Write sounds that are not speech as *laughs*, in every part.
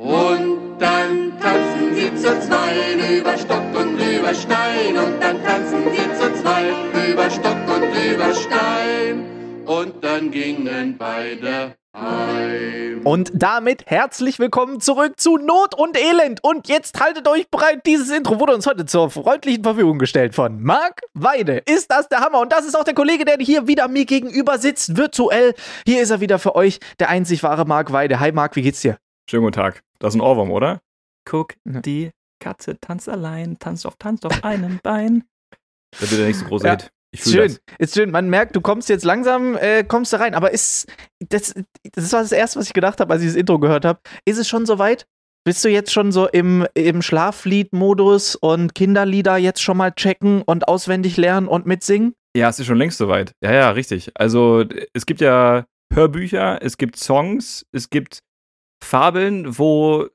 Und dann tanzen sie zu zwei über Stock und über Stein. Und dann tanzen sie zu zwei über Stock und über Stein. Und dann gingen beide heim. Und damit herzlich willkommen zurück zu Not und Elend. Und jetzt haltet euch bereit, dieses Intro wurde uns heute zur freundlichen Verfügung gestellt von Marc Weide. Ist das der Hammer? Und das ist auch der Kollege, der hier wieder mir gegenüber sitzt, virtuell. Hier ist er wieder für euch, der einzig wahre Marc Weide. Hi Marc, wie geht's dir? Schönen guten Tag. Das ist ein Ohrwurm, oder? Guck, Ja. die Katze tanzt allein, tanzt auf, tanzt auf einem *laughs* Bein. Das wird der nächste große Ja. Hit. Ich Ist schön, das. ist schön. Man merkt, du kommst jetzt langsam, äh, kommst da rein. Aber ist das, das war das erste, was ich gedacht habe, als ich das Intro gehört habe. Ist es schon soweit? Bist du jetzt schon so im, im Schlaflied-Modus und Kinderlieder jetzt schon mal checken und auswendig lernen und mitsingen? Ja, es ist schon längst soweit. Ja, ja, richtig. Also, es gibt ja Hörbücher, es gibt Songs, es gibt Fabeln, wo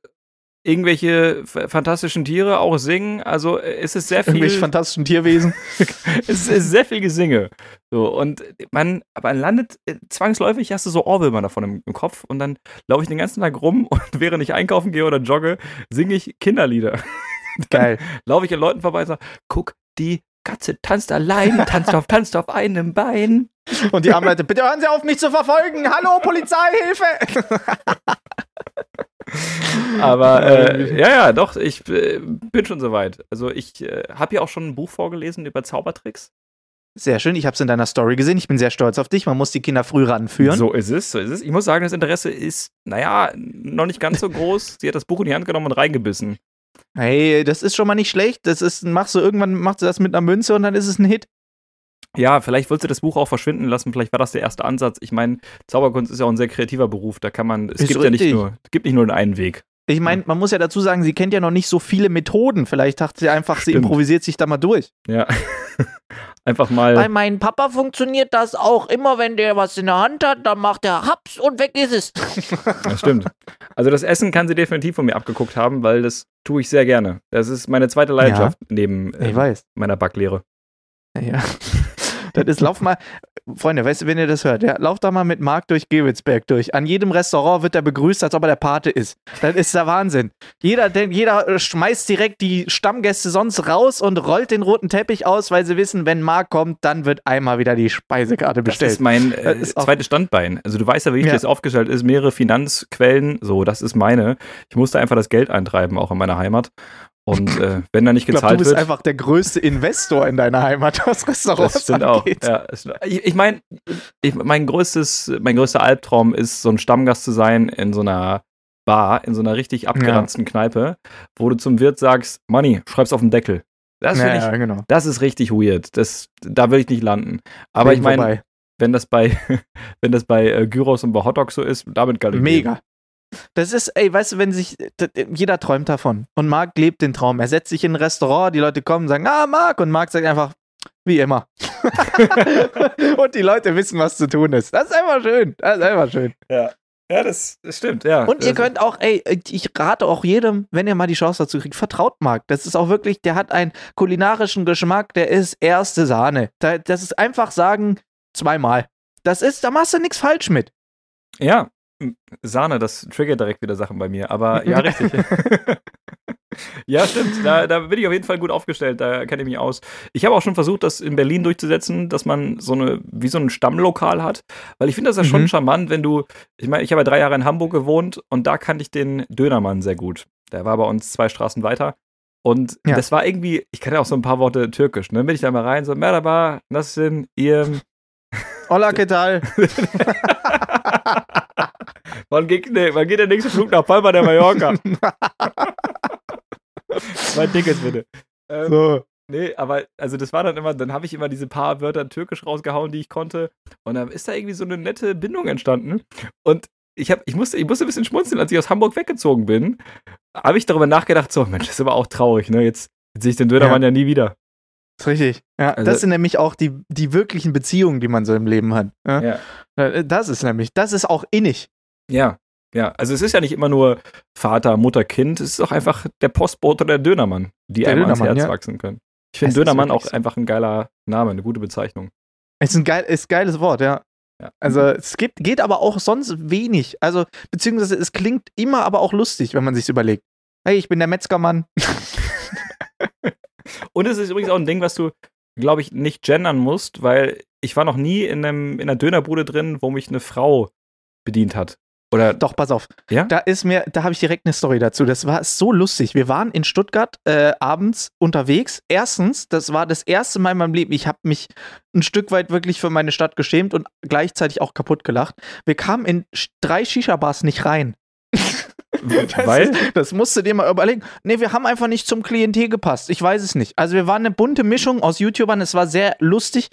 irgendwelche fantastischen Tiere auch singen. Also, es ist sehr viel. Irgendwelche fantastischen Tierwesen. *laughs* es ist sehr viel Gesinge. So, und man, aber man landet äh, zwangsläufig, hast du so Ohrwürmer davon im, im Kopf und dann laufe ich den ganzen Tag rum *laughs* und während ich einkaufen gehe oder jogge, singe ich Kinderlieder. *laughs* Geil. Laufe ich an Leuten vorbei und sage, guck, die Katze tanzt allein, tanzt auf, tanzt auf einem Bein. Und die armen Leute, bitte hören Sie auf, mich zu verfolgen. Hallo, Polizei, Hilfe! *laughs* Aber äh, ja, ja, doch, ich äh, bin schon soweit. Also ich äh, habe ja auch schon ein Buch vorgelesen über Zaubertricks. Sehr schön, ich habe es in deiner Story gesehen. Ich bin sehr stolz auf dich. Man muss die Kinder früh ranführen. So ist es, so ist es. Ich muss sagen, das Interesse ist, naja, noch nicht ganz so groß. Sie hat das Buch in die Hand genommen und reingebissen. Hey, das ist schon mal nicht schlecht. Das ist, machst du irgendwann machst du das mit einer Münze und dann ist es ein Hit. Ja, vielleicht wollte sie das Buch auch verschwinden lassen. Vielleicht war das der erste Ansatz. Ich meine, Zauberkunst ist ja auch ein sehr kreativer Beruf. Da kann man, es Ist gibt ja nicht richtig. nur, es gibt nicht nur den einen Weg. Ich meine, man muss ja dazu sagen, sie kennt ja noch nicht so viele Methoden. Vielleicht dachte sie einfach, sie Stimmt. improvisiert sich da mal durch. Ja. *laughs* Einfach mal. Bei meinem Papa funktioniert das auch. Immer wenn der was in der Hand hat, dann macht er Haps und weg ist es. *laughs* Das stimmt. Also das Essen kann sie definitiv von mir abgeguckt haben, weil das tue ich sehr gerne. Das ist meine zweite Leidenschaft neben äh, Ich weiß. meiner Backlehre. Ja. Das ist, lauf mal, Freunde, weißt du, wenn ihr das hört, ja, lauft da mal mit Marc durch Gewitzberg durch. An jedem Restaurant wird er begrüßt, als ob er der Pate ist. Das ist der Wahnsinn. Jeder, jeder schmeißt direkt die Stammgäste sonst raus und rollt den roten Teppich aus, weil sie wissen, wenn Marc kommt, dann wird einmal wieder die Speisekarte Das bestellt. ist mein äh, Das ist zweites Standbein. Also du weißt ja, wie wichtig Ja. das aufgestellt ist. Mehrere Finanzquellen, so, das ist meine. Ich musste einfach das Geld eintreiben, auch in meiner Heimat. Und äh, wenn da nicht ich glaube, du gezahlt bist wird. einfach der größte Investor in deiner Heimat, *laughs* was Restaurants Das stimmt auch. angeht. Ja, es stimmt. ich ich meine, mein, größtes, mein größter Albtraum ist, so ein Stammgast zu sein in so einer Bar, in so einer richtig abgeranzten Kneipe, wo du zum Wirt sagst, Money, schreib's auf den Deckel. Das Ja, finde ich, ja, genau. das ist richtig weird. Das, da will ich nicht landen. Aber Bin ich meine, wenn das bei, *laughs* wenn das bei äh, Gyros und bei Hotdogs so ist, damit kann ich Mega. leben. Das ist, ey, weißt du, wenn sich, jeder träumt davon. Und Marc lebt den Traum. Er setzt sich in ein Restaurant, die Leute kommen und sagen, ah, Marc. Und Marc sagt einfach, wie immer. *laughs* und die Leute wissen, was zu tun ist. Das ist einfach schön. Das ist einfach schön. Ja, das, das stimmt, ja. Und ihr Das- könnt auch, ey, ich rate auch jedem, wenn ihr mal die Chance dazu kriegt, vertraut Marc. Das ist auch wirklich, der hat einen kulinarischen Geschmack, der ist erste Sahne. Da- Das ist einfach sagen, zweimal. Das ist, da machst du nichts falsch mit. Ja, Sahne, das triggert direkt wieder Sachen bei mir. Aber *laughs* ja, richtig. *laughs* ja, stimmt. Da, da bin ich auf jeden Fall gut aufgestellt. Da kenne ich mich aus. Ich habe auch schon versucht, das in Berlin durchzusetzen, dass man so eine, wie so ein Stammlokal hat. Weil ich finde das ja schon Mhm. charmant, wenn du, ich meine, ich habe ja drei Jahre in Hamburg gewohnt und da kannte ich den Dönermann sehr gut. Der war bei uns zwei Straßen weiter. Und Ja. das war irgendwie, ich kann ja auch so ein paar Worte türkisch, ne? Bin ich da mal rein, so, Merhaba, Nassin, ihr, Hola, ¿qué tal? *laughs* wann geht, nee, wann geht der nächste Flug nach Palma de Mallorca? *laughs* Mein Tickets bitte. Ähm, so. Nee, aber also das war dann immer, dann habe ich immer diese paar Wörter türkisch rausgehauen, die ich konnte. Und dann ist da irgendwie so eine nette Bindung entstanden. Und ich, hab, ich, musste, ich musste ein bisschen schmunzeln, als ich aus Hamburg weggezogen bin. Habe ich darüber nachgedacht, so, Mensch, das ist aber auch traurig, ne? Jetzt, jetzt sehe ich den Dönermann ja. nie wieder. ist richtig. Ja, Also- das sind nämlich auch die, die wirklichen Beziehungen, die man so im Leben hat. Ja? Ja. Äh, Das ist nämlich, das ist auch innig. Ja, ja. Also es ist ja nicht immer nur Vater, Mutter, Kind, es ist auch einfach der Postbote oder der Dönermann, die Der einem ans Dönermann, Herz ja. wachsen können. Ich finde Es Dönermann auch so. einfach ein geiler Name, eine gute Bezeichnung. Ist ein geil, ist geiles Wort, ja. Ja. Also es gibt, geht aber auch sonst wenig. Also, beziehungsweise es klingt immer aber auch lustig, wenn man sich überlegt. Hey, ich bin der Metzgermann. *laughs* Und es ist übrigens auch ein Ding, was du, glaube ich, nicht gendern musst, weil ich war noch nie in, einem, in einer Dönerbude drin, wo mich eine Frau bedient hat. Oder Doch, pass auf. Ja? Da ist mir, da habe ich direkt eine Story dazu. Das war so lustig. Wir waren in Stuttgart äh, abends unterwegs. Erstens, das war das erste Mal in meinem Leben. Ich habe mich ein Stück weit wirklich für meine Stadt geschämt und gleichzeitig auch kaputt gelacht. Wir kamen in drei Shisha-Bars nicht rein. *laughs* Das, *laughs* weil? ist, das musst du dir mal überlegen. Nee, wir haben einfach nicht zum Klientel gepasst. Ich weiß es nicht. Also wir waren eine bunte Mischung aus YouTubern. Es war sehr lustig.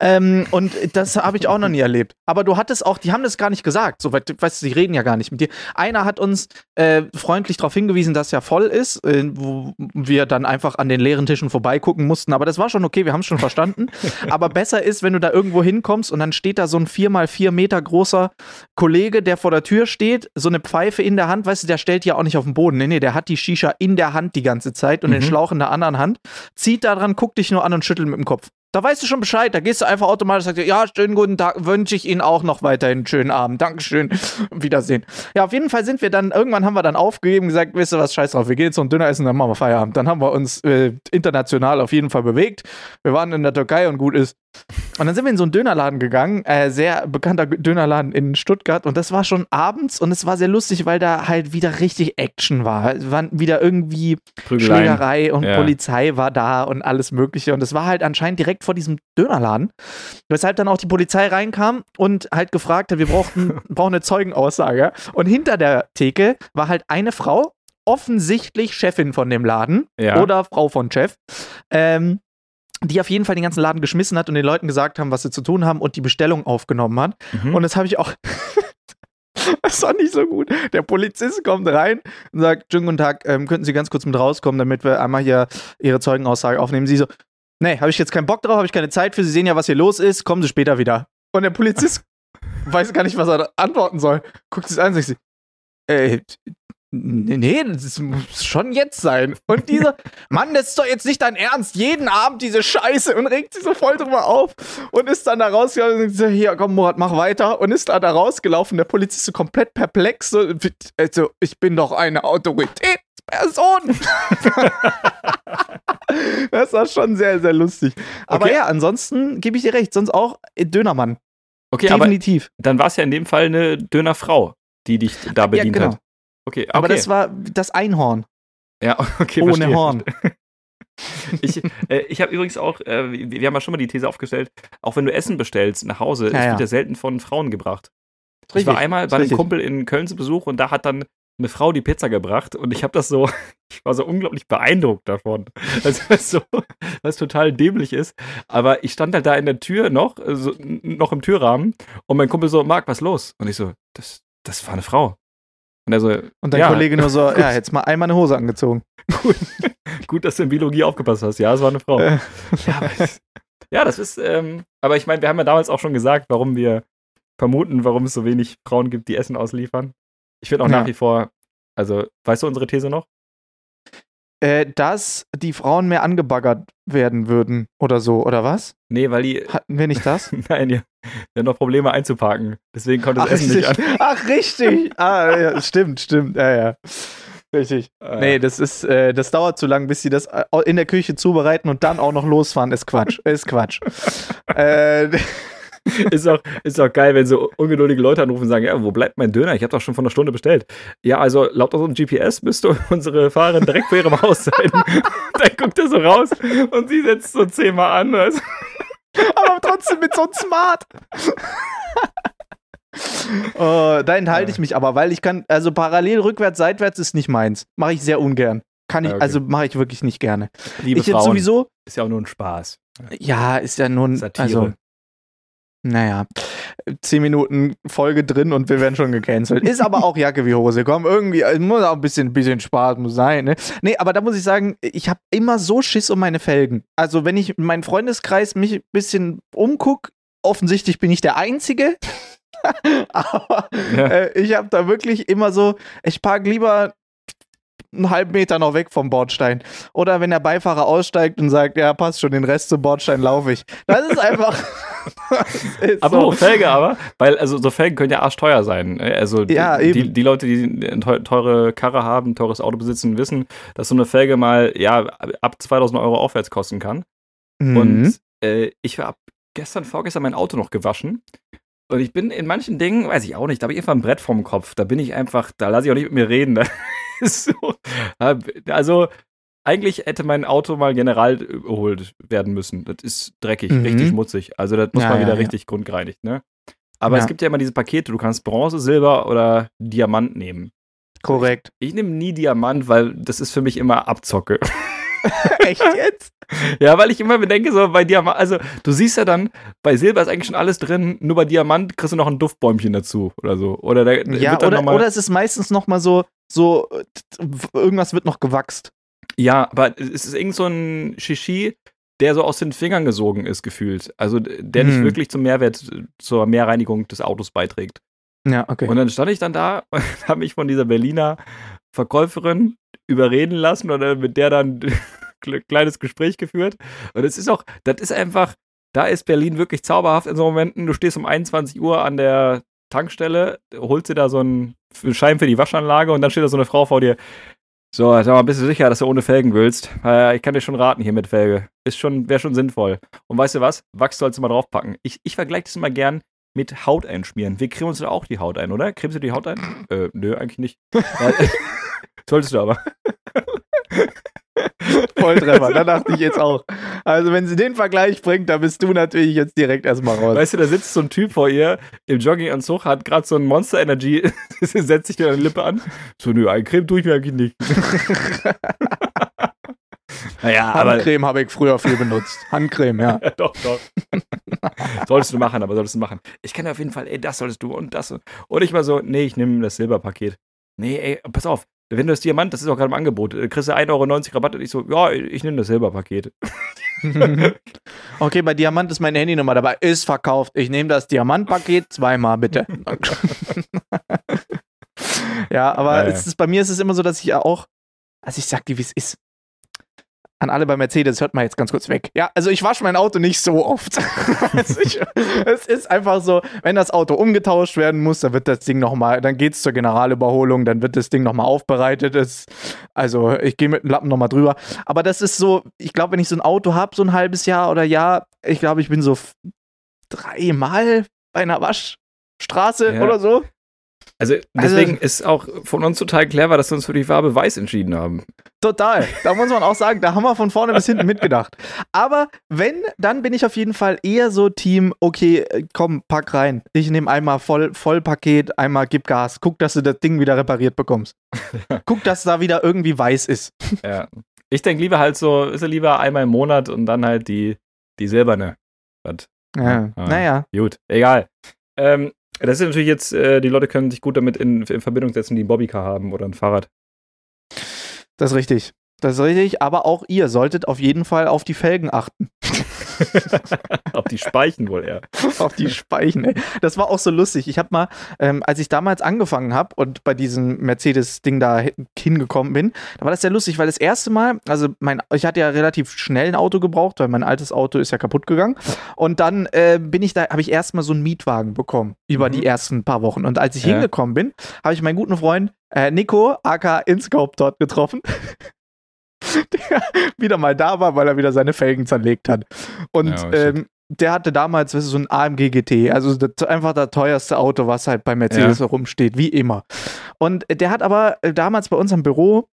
Ähm, und das habe ich auch noch nie erlebt. Aber du hattest auch, die haben das gar nicht gesagt. So, weißt du, die reden ja gar nicht mit dir. Einer hat uns äh, freundlich darauf hingewiesen, dass ja voll ist, äh, wo wir dann einfach an den leeren Tischen vorbeigucken mussten. Aber das war schon okay, wir haben es schon verstanden. *laughs* Aber besser ist, wenn du da irgendwo hinkommst und dann steht da so ein 4x4 Meter großer Kollege, der vor der Tür steht, so eine Pfeife in der Hand, weißt du, der stellt die ja auch nicht auf den Boden. Nee, nee, der hat die Shisha in der Hand die ganze Zeit und den Mhm. Schlauch in der anderen Hand, zieht da dran, guckt dich nur an und schüttelt mit dem Kopf. Da weißt du schon Bescheid, da gehst du einfach automatisch und sagst, ja, schönen guten Tag, wünsche ich Ihnen auch noch weiterhin einen schönen Abend. Dankeschön. *laughs* Wiedersehen. Ja, auf jeden Fall sind wir dann, irgendwann haben wir dann aufgegeben, gesagt, wisst ihr was, scheiß drauf, wir gehen jetzt so ein Döner essen, dann machen wir Feierabend. Dann haben wir uns äh, international auf jeden Fall bewegt. Wir waren in der Türkei und gut ist. Und dann sind wir in so einen Dönerladen gegangen, äh, sehr bekannter Dönerladen in Stuttgart. Und das war schon abends und es war sehr lustig, weil da halt wieder richtig Action war. Es waren wieder irgendwie Prügeleien. Schlägerei und Ja. Polizei war da und alles Mögliche. Und es war halt anscheinend direkt vor diesem Dönerladen. Weshalb dann auch die Polizei reinkam und halt gefragt hat, wir brauchten, *laughs* brauchen eine Zeugenaussage. Und hinter der Theke war halt eine Frau, offensichtlich Chefin von dem Laden Ja. oder Frau von Chef. Ähm, die auf jeden Fall den ganzen Laden geschmissen hat und den Leuten gesagt haben, was sie zu tun haben und die Bestellung aufgenommen hat. Mhm. Und das habe ich auch. *laughs* das war nicht so gut. Der Polizist kommt rein und sagt: Schönen guten Tag, ähm, könnten Sie ganz kurz mit rauskommen, damit wir einmal hier Ihre Zeugenaussage aufnehmen. Sie so: Nee, habe ich jetzt keinen Bock drauf, habe ich keine Zeit für. Sie sehen ja, was hier los ist, kommen Sie später wieder. Und der Polizist *laughs* weiß gar nicht, was er antworten soll. Guckt sich an und sagt: äh, Nee, nee, das muss schon jetzt sein. Und dieser, *laughs* Mann, das ist doch jetzt nicht dein Ernst. Jeden Abend diese Scheiße und regt sich so voll drüber auf und ist dann da rausgelaufen und sagt, hier, komm, Murat, mach weiter. Und ist da, da rausgelaufen. Der Polizist so komplett perplex. So, also, ich bin doch eine Autoritätsperson. *laughs* das war schon sehr, sehr lustig. Aber Okay. ja, ansonsten gebe ich dir recht. Sonst auch Dönermann. okay, aber Definitiv. dann war es ja in dem Fall eine Dönerfrau, die dich da bedient genau. hat. Okay, okay. Aber das war das Einhorn. ja, *laughs* okay, ohne verstehe. Horn. *laughs* Ich, äh, ich habe übrigens auch, äh, wir haben ja schon mal die These aufgestellt, auch wenn du Essen bestellst nach Hause, es Ja, ja. wird ja selten von Frauen gebracht. ich Richtig, war einmal bei einem. Kumpel in Köln zu Besuch und da hat dann eine Frau die Pizza gebracht und ich habe das so, *laughs* ich war so unglaublich beeindruckt davon. Also was so, was total dämlich ist. Aber ich stand halt da in der Tür noch, so, noch im Türrahmen und mein Kumpel so, Marc, was ist los? Und ich so, das, das war eine Frau. Und er so, Und dein ja, Kollege nur so, *laughs* ja, jetzt mal einmal eine Hose angezogen. *laughs* gut, dass du in Biologie aufgepasst hast. Ja, es war eine Frau. *laughs* Ja, das, ja, das ist, ähm, aber ich meine, wir haben ja damals auch schon gesagt, warum wir vermuten, warum es so wenig Frauen gibt, die Essen ausliefern. Ich finde auch Ja. nach wie vor, also, weißt du unsere These noch? Äh, dass die Frauen mehr angebaggert werden würden oder so, oder was? Nee, weil die, Hatten wir nicht das? nein, die, die haben noch Probleme einzuparken. Deswegen konnte das Ach, Essen nicht richtig. an. Ach, richtig. Ah, ja, stimmt, stimmt. Ja, ja. Richtig. Äh, Nee, das ist, äh, das dauert zu lang, bis sie das äh, in der Küche zubereiten und dann auch noch losfahren. Ist Quatsch. Ist Quatsch. *laughs* äh, ist, auch, ist auch geil, wenn so ungeduldige Leute anrufen und sagen, ja, wo bleibt mein Döner? Ich habe doch schon vor einer Stunde bestellt. Ja, also laut unserem GPS müsste *laughs* unsere Fahrerin direkt vor ihrem Haus sein. *laughs* Dann guckt er so raus und sie setzt so zehnmal an. Also, aber trotzdem mit so einem Smart. *laughs* oh, da enthalte ich mich aber, weil ich kann, also parallel rückwärts, seitwärts ist nicht meins. Mache ich sehr ungern. Kann ich, okay. also mache ich wirklich nicht gerne. liebe ich Frauen, sowieso, ist ja auch nur ein Spaß. ja, ist ja nun, Satire. also, naja, zehn Minuten Folge drin und wir werden schon gecancelt. Ist aber auch Jacke wie Hose. Komm, irgendwie, es muss auch ein bisschen, bisschen Spaß muss sein, ne? Nee, aber da muss ich sagen, ich habe immer so Schiss um meine Felgen. Also, wenn ich in meinem Freundeskreis mich ein bisschen umguck, offensichtlich bin ich der Einzige. *laughs* aber Ja. äh, ich habe da wirklich immer so, ich park lieber einen halben Meter noch weg vom Bordstein. Oder wenn der Beifahrer aussteigt und sagt, ja, passt schon, den Rest zum Bordstein laufe ich. Das ist einfach. *laughs* das ist Aber so. auch Felge aber, weil also so Felgen können ja arschteuer sein. ne? Also die, Ja, die, eben. die Leute, die teure Karre haben, ein teures Auto besitzen, wissen, dass so eine Felge mal ja ab 2000 Euro aufwärts kosten kann. Mhm. Und äh, ich habe gestern, vorgestern mein Auto noch gewaschen. Und ich bin in manchen Dingen, weiß ich auch nicht, da habe ich einfach ein Brett vorm Kopf. Da bin ich einfach, da lasse ich auch nicht mit mir reden. *laughs* So, also, eigentlich hätte mein Auto mal general überholt werden müssen. Das ist dreckig, Mhm. richtig schmutzig. Also, das muss Ja, mal ja, wieder ja. richtig grundgereinigt, ne? Aber Ja. es gibt ja immer diese Pakete, du kannst Bronze, Silber oder Diamant nehmen. Korrekt. Ich nehme nie Diamant, weil das ist für mich immer Abzocke. *laughs* Echt jetzt? *laughs* Ja, weil ich immer bedenke, so bei Diamant, also du siehst ja dann, bei Silber ist eigentlich schon alles drin, nur bei Diamant kriegst du noch ein Duftbäumchen dazu oder so. Oder da Ja, oder, oder es ist meistens noch mal so, so, äh, irgendwas wird noch gewachst. Ja, aber es ist irgend so ein Shishi, der so aus den Fingern gesogen ist, gefühlt. Also der nicht Hm. wirklich zum Mehrwert, zur Mehrreinigung des Autos beiträgt. Ja, okay. Und dann stand ich dann da *laughs* und habe mich von dieser Berliner Verkäuferin überreden lassen oder mit der dann *laughs* ein kleines Gespräch geführt. Und es ist auch, das ist einfach, da ist Berlin wirklich zauberhaft in so Momenten. Du stehst um 21 Uhr an der Tankstelle, holst dir da so einen Schein für die Waschanlage und dann steht da so eine Frau vor dir. So, sag mal, bist du sicher, dass du ohne Felgen willst? Äh, ich kann dir schon raten hier mit Felge. Ist schon, wäre schon sinnvoll. Und weißt du was? Wachs sollst du mal draufpacken. Ich, ich vergleiche das immer gern mit Haut einschmieren. Wir cremen uns da auch die Haut ein, oder? Cremst du die Haut ein? *clears throat* Äh, nö, eigentlich nicht. *laughs* Solltest du aber. Volltreffer, da dachte ich jetzt auch. Also, wenn sie den Vergleich bringt, da bist du natürlich jetzt direkt erstmal raus. Weißt du, da sitzt so ein Typ vor ihr im Jogginganzug, hat gerade so ein Monster Energy, *laughs* setzt sich dir eine Lippe an. So, nö, ein Creme tue ich mir eigentlich nicht. *laughs* naja, aber. Handcreme habe ich früher viel benutzt. Handcreme, ja. *laughs* Doch, doch. solltest du machen, aber solltest du machen. Ich kann auf jeden Fall, ey, das solltest du und das. Und und ich mal so, nee, ich nehme das Silberpaket. Nee, ey, pass auf. Wenn du das Diamant, das ist auch gerade im Angebot, äh, kriegst du 1,90 Euro Rabatt und ich so, ja, ich nehme das Silberpaket. *laughs* Okay, bei Diamant ist meine Handynummer dabei. Ist verkauft. Ich nehme das Diamantpaket zweimal, bitte. *laughs* ja, aber Ja, ja. Es ist, bei mir ist es immer so, dass ich ja auch, also ich sag dir, wie es ist. An alle bei Mercedes, hört mal jetzt ganz kurz weg. Ja, also ich wasche mein Auto nicht so oft. *laughs* also ich, es ist einfach so, wenn das Auto umgetauscht werden muss, dann wird das Ding nochmal, dann geht es zur Generalüberholung, dann wird das Ding nochmal aufbereitet. Es, also ich gehe mit dem Lappen nochmal drüber. Aber das ist so, ich glaube, wenn ich so ein Auto habe, so ein halbes Jahr oder Jahr, ich glaube, ich bin so dreimal bei einer Waschstraße Ja. oder so. Also deswegen ist auch von uns total clever, dass wir uns für die Farbe Weiß entschieden haben. Total. Da muss man auch sagen, da haben wir von vorne bis hinten mitgedacht. Aber wenn, dann bin ich auf jeden Fall eher so Team, okay, äh, komm, pack rein. Ich nehme einmal voll, Vollpaket, einmal gib Gas. Guck, dass du das Ding wieder repariert bekommst. *laughs* Guck, dass da wieder irgendwie weiß ist. Ja. Ich denke lieber halt so, ist ja lieber einmal im Monat und dann halt die, die silberne. Was? Ja. Ah. Naja. Gut, egal. Ähm, das ist natürlich jetzt, äh, die Leute können sich gut damit in, in Verbindung setzen, die ein Bobbycar haben oder ein Fahrrad. Das ist richtig. Das ist richtig, aber auch ihr solltet auf jeden Fall auf die Felgen achten. Auf die Speichen wohl eher. *laughs* auf die Speichen. Ey. Das war auch so lustig. Ich habe mal, ähm, als ich damals angefangen habe und bei diesem Mercedes-Ding da hin- hingekommen bin, da war das sehr lustig, weil das erste Mal, also mein, ich hatte ja relativ schnell ein Auto gebraucht, weil mein altes Auto ist ja kaputt gegangen. Und dann äh, bin ich da, habe ich erstmal so einen Mietwagen bekommen über Mhm. die ersten paar Wochen. Und als ich Ja. hingekommen bin, habe ich meinen guten Freund äh, Nico, aka Inscope, dort getroffen. *laughs* Der wieder mal da war, weil er wieder seine Felgen zerlegt hat. Und Ja, ähm, der hatte damals weißt du, so ein AMG GT, also das, einfach das teuerste Auto, was halt bei Mercedes herumsteht, wie immer. Und der hat aber äh, damals bei uns im Büro,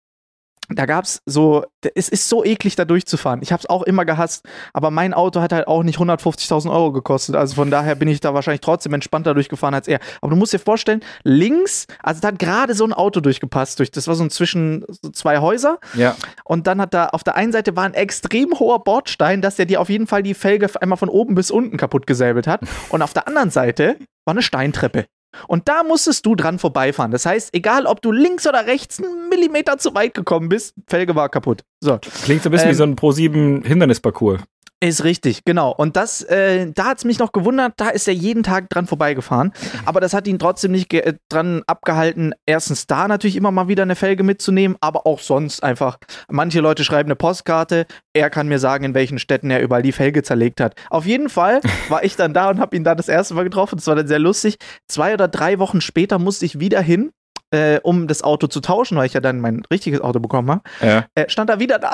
da gab es so, es ist so eklig da durchzufahren. Ich habe es auch immer gehasst, aber mein Auto hat halt auch nicht 150.000 Euro gekostet. Also von daher bin ich da wahrscheinlich trotzdem entspannter durchgefahren als er. Aber du musst dir vorstellen, links, also da hat gerade so ein Auto durchgepasst, durch, das war so ein zwischen so zwei Häuser. Ja. Und dann hat da auf der einen Seite war ein extrem hoher Bordstein, dass der dir auf jeden Fall die Felge einmal von oben bis unten kaputt gesäbelt hat. *laughs* Und auf der anderen Seite war eine Steintreppe. Und da musstest du dran vorbeifahren. Das heißt, egal ob du links oder rechts einen Millimeter zu weit gekommen bist, Felge war kaputt. So. Klingt so ein bisschen Ähm, wie so ein Pro7 Hindernisparcours. Ist richtig, genau. Und das, äh, da hat es mich noch gewundert, da ist er jeden Tag dran vorbeigefahren. Aber das hat ihn trotzdem nicht äh, dran abgehalten, erstens da natürlich immer mal wieder eine Felge mitzunehmen, aber auch sonst einfach. Manche Leute schreiben eine Postkarte, er kann mir sagen, in welchen Städten er überall die Felge zerlegt hat. Auf jeden Fall *laughs* war ich dann da und habe ihn da das erste Mal getroffen. Das war dann sehr lustig. Zwei oder drei Wochen später musste ich wieder hin. Äh, um das Auto zu tauschen, weil ich ja dann mein richtiges Auto bekommen habe Ja. äh, stand er wieder da.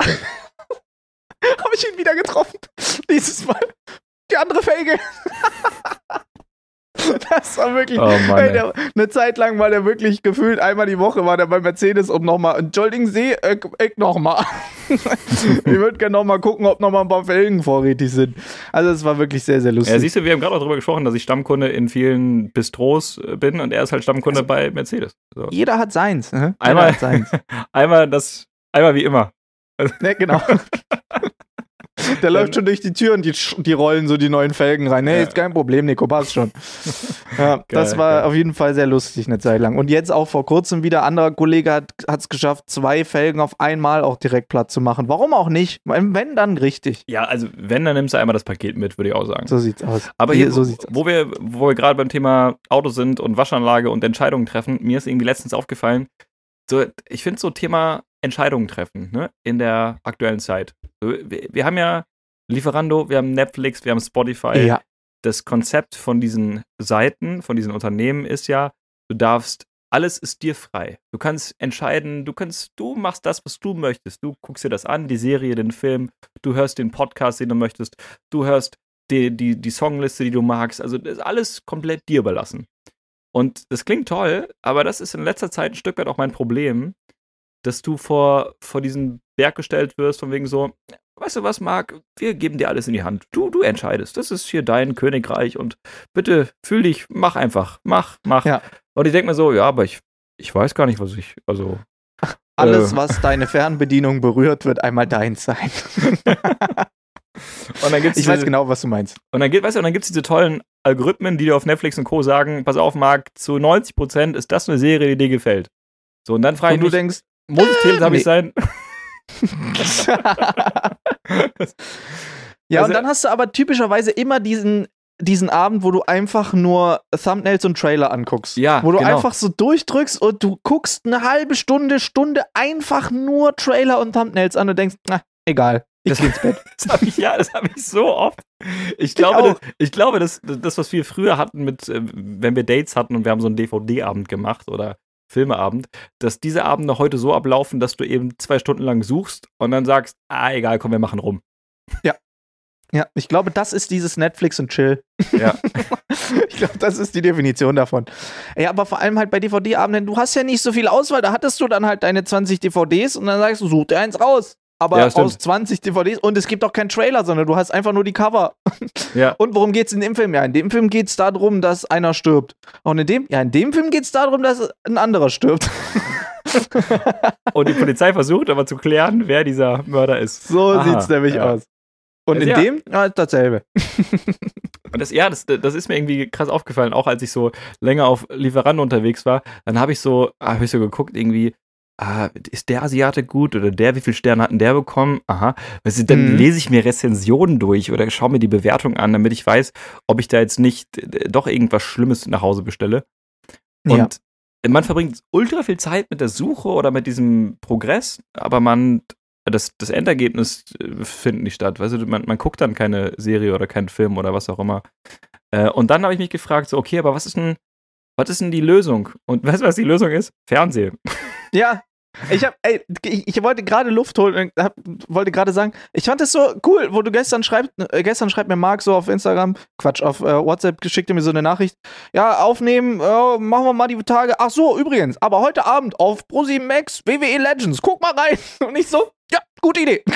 *laughs* Habe ich ihn wieder getroffen. Dieses Mal die andere Felge. *laughs* das war wirklich. Oh der, eine Zeit lang war der wirklich gefühlt einmal die Woche war der bei Mercedes, um nochmal. Entschuldigen Sie, äh, *laughs* ich nochmal. ich würde gerne nochmal gucken, ob nochmal ein paar Felgen vorrätig sind. Also, es war wirklich sehr, sehr lustig. Ja, siehst du, wir haben gerade auch darüber gesprochen, dass ich Stammkunde in vielen Bistros äh, bin und er ist halt Stammkunde bei Mercedes. So. Jeder hat seins. Ne? Einmal- Jeder hat seins. Einmal das, einmal wie immer. Ne, genau. *laughs* Der läuft schon durch die Tür und die, die rollen so die neuen Felgen rein. Nee, Ja. ist kein Problem, Nico, passt schon. *laughs* Ja, das war geil. auf jeden Fall sehr lustig eine Zeit lang. Und jetzt auch vor kurzem wieder, anderer Kollege hat es geschafft, zwei Felgen auf einmal auch direkt platt zu machen. Warum auch nicht? Wenn, dann richtig. Ja, also wenn, dann nimmst du einmal das Paket mit, würde ich auch sagen. So sieht's aus. Aber hier, so sieht's aus. wo wir, wo wir gerade beim Thema Auto sind und Waschanlage und Entscheidungen treffen, mir ist irgendwie letztens aufgefallen, so, ich finde so Thema Entscheidungen treffen, ne, in der aktuellen Zeit. Wir, wir haben ja Lieferando, wir haben Netflix, wir haben Spotify. Ja, Das Konzept von diesen Seiten, von diesen Unternehmen ist ja, du darfst, alles ist dir frei. Du kannst entscheiden, du kannst, du machst das, was du möchtest. Du guckst dir das an, die Serie, den Film, du hörst den Podcast, den du möchtest, du hörst die, die, die Songliste, die du magst. Also das ist alles komplett dir überlassen. Und das klingt toll, aber das ist in letzter Zeit ein Stück weit auch mein Problem, dass du vor, vor diesen Berg gestellt wirst, von wegen so, weißt du was, Marc, wir geben dir alles in die Hand. Du, du entscheidest. Das ist hier dein Königreich und bitte fühl dich, mach einfach. Mach, mach. Ja. Und ich denke mir so, ja, aber ich, ich weiß gar nicht, was ich, also. *laughs* alles, äh, was deine Fernbedienung berührt, wird einmal deins sein. *laughs* Und dann gibt's Ich weiß diese- genau, was du meinst. Und dann gibt, weißt du, dann gibt es diese tollen Algorithmen, die dir auf Netflix und Co. sagen, pass auf, Marc, zu 90% ist das eine Serie, die dir gefällt. So, und dann frage Und ich du mich, denkst, muss es Teletubbies nee. sein? *laughs* Ja, Also- und dann hast du aber typischerweise immer diesen, diesen Abend, wo du einfach nur Thumbnails und Trailer anguckst. Ja, Wo du genau. einfach so durchdrückst und du guckst eine halbe Stunde, Stunde einfach nur Trailer und Thumbnails an und denkst, na, egal. Ich Das- geh ins Bett. *laughs* Das habe ich, ja, das habe ich so oft. Ich glaube, das, ich glaube das, das, was wir früher hatten mit, äh, wenn wir Dates hatten und wir haben so einen DVD-Abend gemacht oder Filmeabend, dass diese Abende heute so ablaufen, dass du eben zwei Stunden lang suchst und dann sagst, ah, egal, komm, wir machen rum. Ja, ich glaube, das ist dieses Netflix und Chill. Ja. *laughs* ich glaube, das ist die Definition davon. Ja, aber vor allem halt bei DVD-Abenden, du hast ja nicht so viel Auswahl. Da hattest du dann halt deine 20 DVDs und dann sagst du, such dir eins raus. Aber Ja, aus 20 DVDs und es gibt auch keinen Trailer, sondern du hast einfach nur die Cover. Ja. *laughs* Und worum geht's in dem Film? Ja, in dem Film geht's darum, dass einer stirbt. Und in dem, ja, in dem Film geht's darum, dass ein anderer stirbt. *laughs* Und die Polizei versucht aber zu klären, wer dieser Mörder ist. So Aha, sieht's nämlich ja. aus. Und Also in ja. dem, ja, dasselbe. *laughs* Und das, ja, das, das ist mir irgendwie krass aufgefallen, auch als ich so länger auf Lieferando unterwegs war. Dann habe ich so, habe ich so geguckt, irgendwie, ah, ist der Asiate gut oder der, wie viele Sterne hat denn der bekommen? Aha. Du, dann Mhm. lese ich mir Rezensionen durch oder schaue mir die Bewertung an, damit ich weiß, ob ich da jetzt nicht äh, doch irgendwas Schlimmes nach Hause bestelle. Ja. Und man verbringt ultra viel Zeit mit der Suche oder mit diesem Progress, aber man, das, das Endergebnis äh, findet nicht statt. Weißt du, man, man guckt dann keine Serie oder keinen Film oder was auch immer. Äh, und dann habe ich mich gefragt, so, okay, aber was ist denn, was ist denn die Lösung? Und *laughs* weißt du, was die Lösung ist? Fernsehen. Ja. Ich hab, ey, ich, ich wollte gerade Luft holen und hab, wollte gerade sagen, ich fand es so cool, wo du gestern schreibst, äh, gestern schreibt mir Marc so auf Instagram, Quatsch, auf äh, WhatsApp geschickt mir so eine Nachricht, ja, aufnehmen, äh, machen wir mal die Tage, ach so, übrigens, aber heute Abend auf ProSieben Max, WWE Legends, guck mal rein. *laughs* Und ich so, ja, gute Idee. *laughs*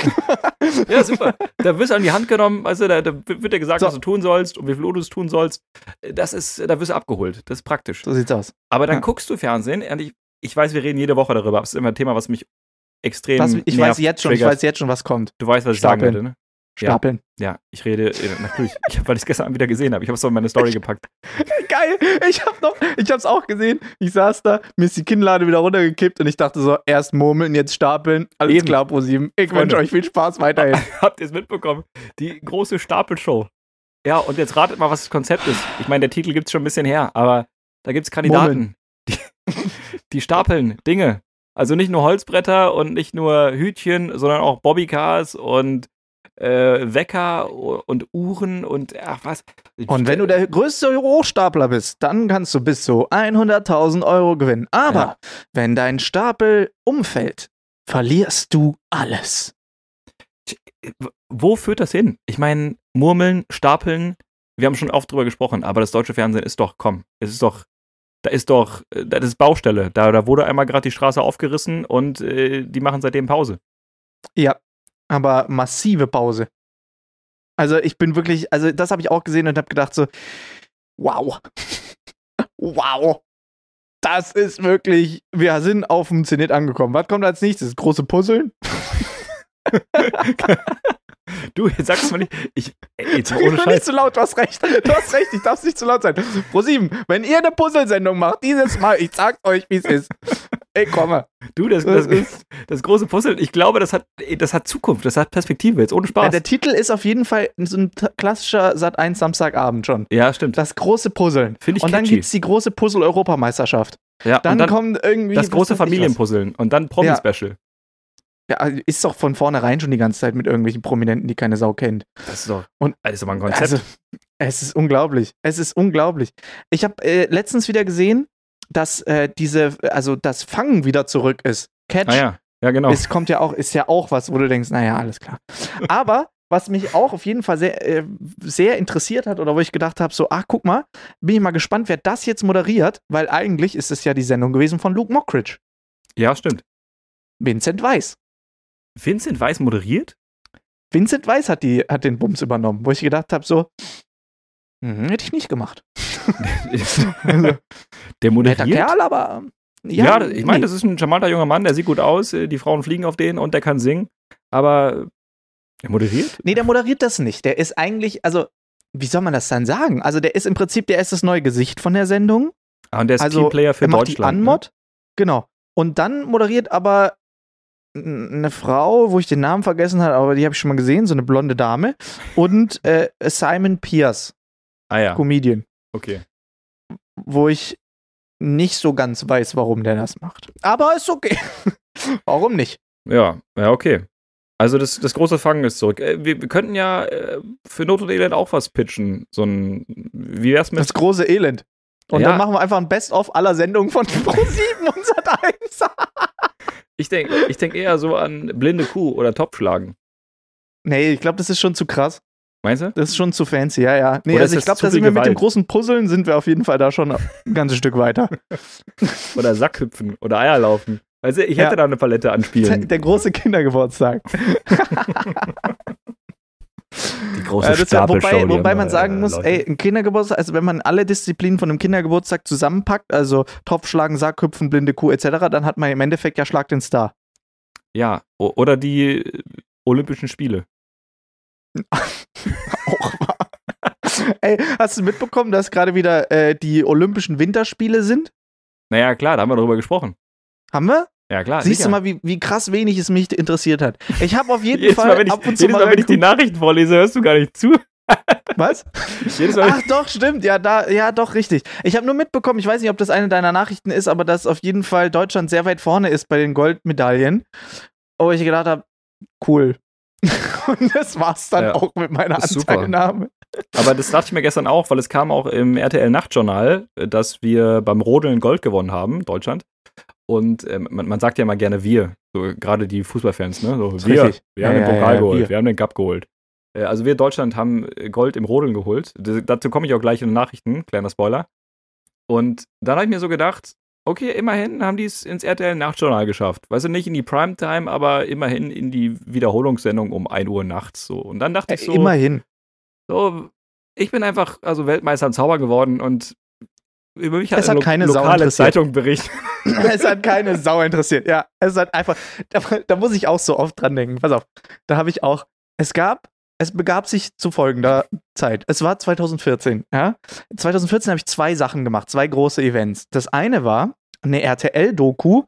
Ja, super. da wirst du an die Hand genommen, weißt du, da, da wird dir gesagt, So. was du tun sollst und wie viel Uhr du es tun sollst. Das ist, da wirst du abgeholt. Das ist praktisch. So sieht's aus. Aber dann Ja. guckst du Fernsehen und ich, ich weiß, wir reden jede Woche darüber, aber es ist immer ein Thema, was mich extrem Was, ich weiß jetzt schon, ich triggert. weiß jetzt schon, was kommt. Du weißt, was ich sagen Stapeln. werde, ne? Stapeln. Ja, ich rede äh, natürlich, ich hab, weil ich es gestern wieder gesehen habe. Ich habe es doch in meine Story gepackt. *laughs* Geil, ich hab noch, ich hab's auch gesehen. Ich saß da, mir ist die Kinnlade wieder runtergekippt und ich dachte so, erst murmeln, jetzt stapeln. Alles Eben. klar, ProSieben. Ich wünsche euch viel Spaß weiterhin. *laughs* Habt ihr es mitbekommen? Die große Stapelshow. Ja, und jetzt ratet mal, was das Konzept ist. Ich meine, der Titel gibt es schon ein bisschen her, aber da gibt es Kandidaten. Die, die stapeln Dinge. Also nicht nur Holzbretter und nicht nur Hütchen, sondern auch Bobbycars und äh, Wecker und Uhren und ach was. Und wenn du der größte Hochstapler bist, dann kannst du bis zu 100.000 Euro gewinnen. Aber Ja. wenn dein Stapel umfällt, verlierst du alles. wo führt das hin? Ich meine, Murmeln, Stapeln, wir haben schon oft drüber gesprochen, aber das deutsche Fernsehen ist doch, komm, es ist doch, da ist doch, äh, das ist Baustelle. Da, da wurde einmal gerade die Straße aufgerissen und äh, die machen seitdem Pause. Ja, aber massive Pause. Also ich bin wirklich, also das habe ich auch gesehen und habe gedacht so, wow, *laughs* wow, das ist wirklich, wir sind auf dem Zenit angekommen. Was kommt als nächstes? Große Puzzeln? *laughs* *laughs* Du, jetzt sagst du mal nicht, ich, ey, jetzt ohne nicht Scheiß. zu laut, du hast recht. Du hast recht, ich darf es nicht zu laut sein. Pro7, wenn ihr eine Puzzlesendung macht, dieses Mal, ich sag's euch, wie es ist. Ey, komme. Du, das, Das das, ist- das große Puzzle, ich glaube, das hat, das hat Zukunft, das hat Perspektive, jetzt ohne Ja, Spaß. der Titel ist auf jeden Fall so ein klassischer Sat 1 Samstagabend schon. Ja, stimmt. Das große Puzzeln. Finde ich Und dann catchy. gibt's die große Puzzle-Europameisterschaft. ja, Dann, dann kommt irgendwie. das große ich. Familienpuzzeln und dann Promi-Special. Ja, also ist doch von vornherein schon die ganze Zeit mit irgendwelchen Prominenten, die keine Sau kennt. Das ist doch, Und- das ist mal ein Konzept. Also, es ist unglaublich. Es ist unglaublich. Ich habe äh, letztens wieder gesehen, dass äh, diese, also das Fangen wieder zurück ist. Catch. ah ja, ja genau. Es kommt ja auch, ist ja auch was, wo du denkst, naja, alles klar. *laughs* Aber was mich auch auf jeden Fall sehr, äh, sehr interessiert hat oder wo ich gedacht habe, so, ach, guck mal, bin ich mal gespannt, wer das jetzt moderiert, weil eigentlich ist es ja die Sendung gewesen von Luke Mockridge. ja, stimmt. Vincent Weiss. Vincent Weiss moderiert? Vincent Weiss hat, die, hat den Bums übernommen, wo ich gedacht habe, so, mhm, hätte ich nicht gemacht. *laughs* der Netter moderiert? Kerl, aber. Ja, das- ich meine, nee. das ist ein charmanter junger Mann, der sieht gut aus, äh, die Frauen fliegen auf den und der kann singen, aber er moderiert? Nee, der moderiert das nicht. Der ist eigentlich, also, wie soll man das dann sagen? Also, der ist im Prinzip, der ist das neue Gesicht von der Sendung. Ah, und der ist Also, Teamplayer für er macht Deutschland. die Anmod. Genau. Und dann moderiert aber eine Frau, wo ich den Namen vergessen habe, aber die habe ich schon mal gesehen, so eine blonde Dame. Und äh, Simon Pierce? Ah ja, Comedian, okay. wo ich nicht so ganz weiß, warum der das macht. Aber ist okay. *laughs* warum nicht? Ja, ja, okay. Also das, das große Fangen ist zurück. Äh, Wir, wir könnten ja äh, für Not und Elend auch was pitchen. So ein, wie wär's mit Das große Elend. Und Ja. dann machen wir einfach ein Best-of aller Sendungen von *laughs* Pro7 und Sat1. Ich denke ich denk eher so an blinde Kuh oder Topfschlagen. nee, ich glaube, das ist schon zu krass. Meinst du? Das ist schon zu fancy, ja, ja. Nee, Oder also ich glaube, da sind wir mit dem großen Puzzeln sind wir auf jeden Fall da schon *laughs* ein ganzes Stück weiter. Oder Sackhüpfen oder Eierlaufen. Also ich hätte Ja. da eine Palette an Spielen. Der große Kindergeburtstag. *laughs* Die große Ja, wobei Stapelshow, wobei haben, man äh, sagen muss, Leute. ey, ein Kindergeburtstag, also wenn man alle Disziplinen von einem Kindergeburtstag zusammenpackt, also Topfschlagen, Sackhüpfen, blinde Kuh etc., dann hat man im Endeffekt ja Schlag den Star. Ja, oder die äh, Olympischen Spiele. *laughs* Auch wahr. Ey, hast du mitbekommen, dass gerade wieder äh, die Olympischen Winterspiele sind? Naja, klar, da haben wir darüber gesprochen. Haben wir? Ja, klar. Siehst sicher. du mal, wie, wie krass wenig es mich interessiert hat. Ich habe auf jeden *laughs* Fall Mal, wenn ich, ab und zu mal mal, wenn ich die. Nachrichten vorlese, hörst du gar nicht zu. *laughs* Was? Ach doch, stimmt. Ja, da, ja, doch, richtig. Ich habe nur mitbekommen, ich weiß nicht, ob das eine deiner Nachrichten ist, aber dass auf jeden Fall Deutschland sehr weit vorne ist bei den Goldmedaillen. Wo ich gedacht habe, cool. *laughs* Und das war's dann Ja, auch mit meiner super. Anteilnahme. Aber das dachte ich mir gestern auch, weil es kam auch im RTL Nachtjournal, dass wir beim Rodeln Gold gewonnen haben, Deutschland. Und ähm, man, man sagt ja immer gerne wir, so gerade die Fußballfans, ne? So, wir, richtig. wir haben Ja, den Pokal ja, geholt, wir. wir. haben den Cup geholt. Äh, also wir Deutschland haben äh, Gold im Rodeln geholt. D dazu komme ich auch gleich in den Nachrichten, kleiner Spoiler. Und dann habe ich mir so gedacht, okay, immerhin haben die es ins RTL Nachtjournal geschafft. Weißt du, nicht in die Primetime, aber immerhin in die Wiederholungssendung um 1 Uhr nachts. So. Und dann dachte ich so, Äh, Immerhin. so, ich bin einfach also Weltmeister im Zauber geworden und über mich Es hat hat keine Sau interessiert. Zeitung berichtet. *laughs* *laughs* es hat keine Sau interessiert. Ja, es hat einfach, da, da muss ich auch so oft dran denken. Pass auf, da habe ich auch, es gab es begab sich zu folgender Zeit. Es war 2014. Ja? 2014 habe ich zwei Sachen gemacht, zwei große Events. Das eine war eine RTL-Doku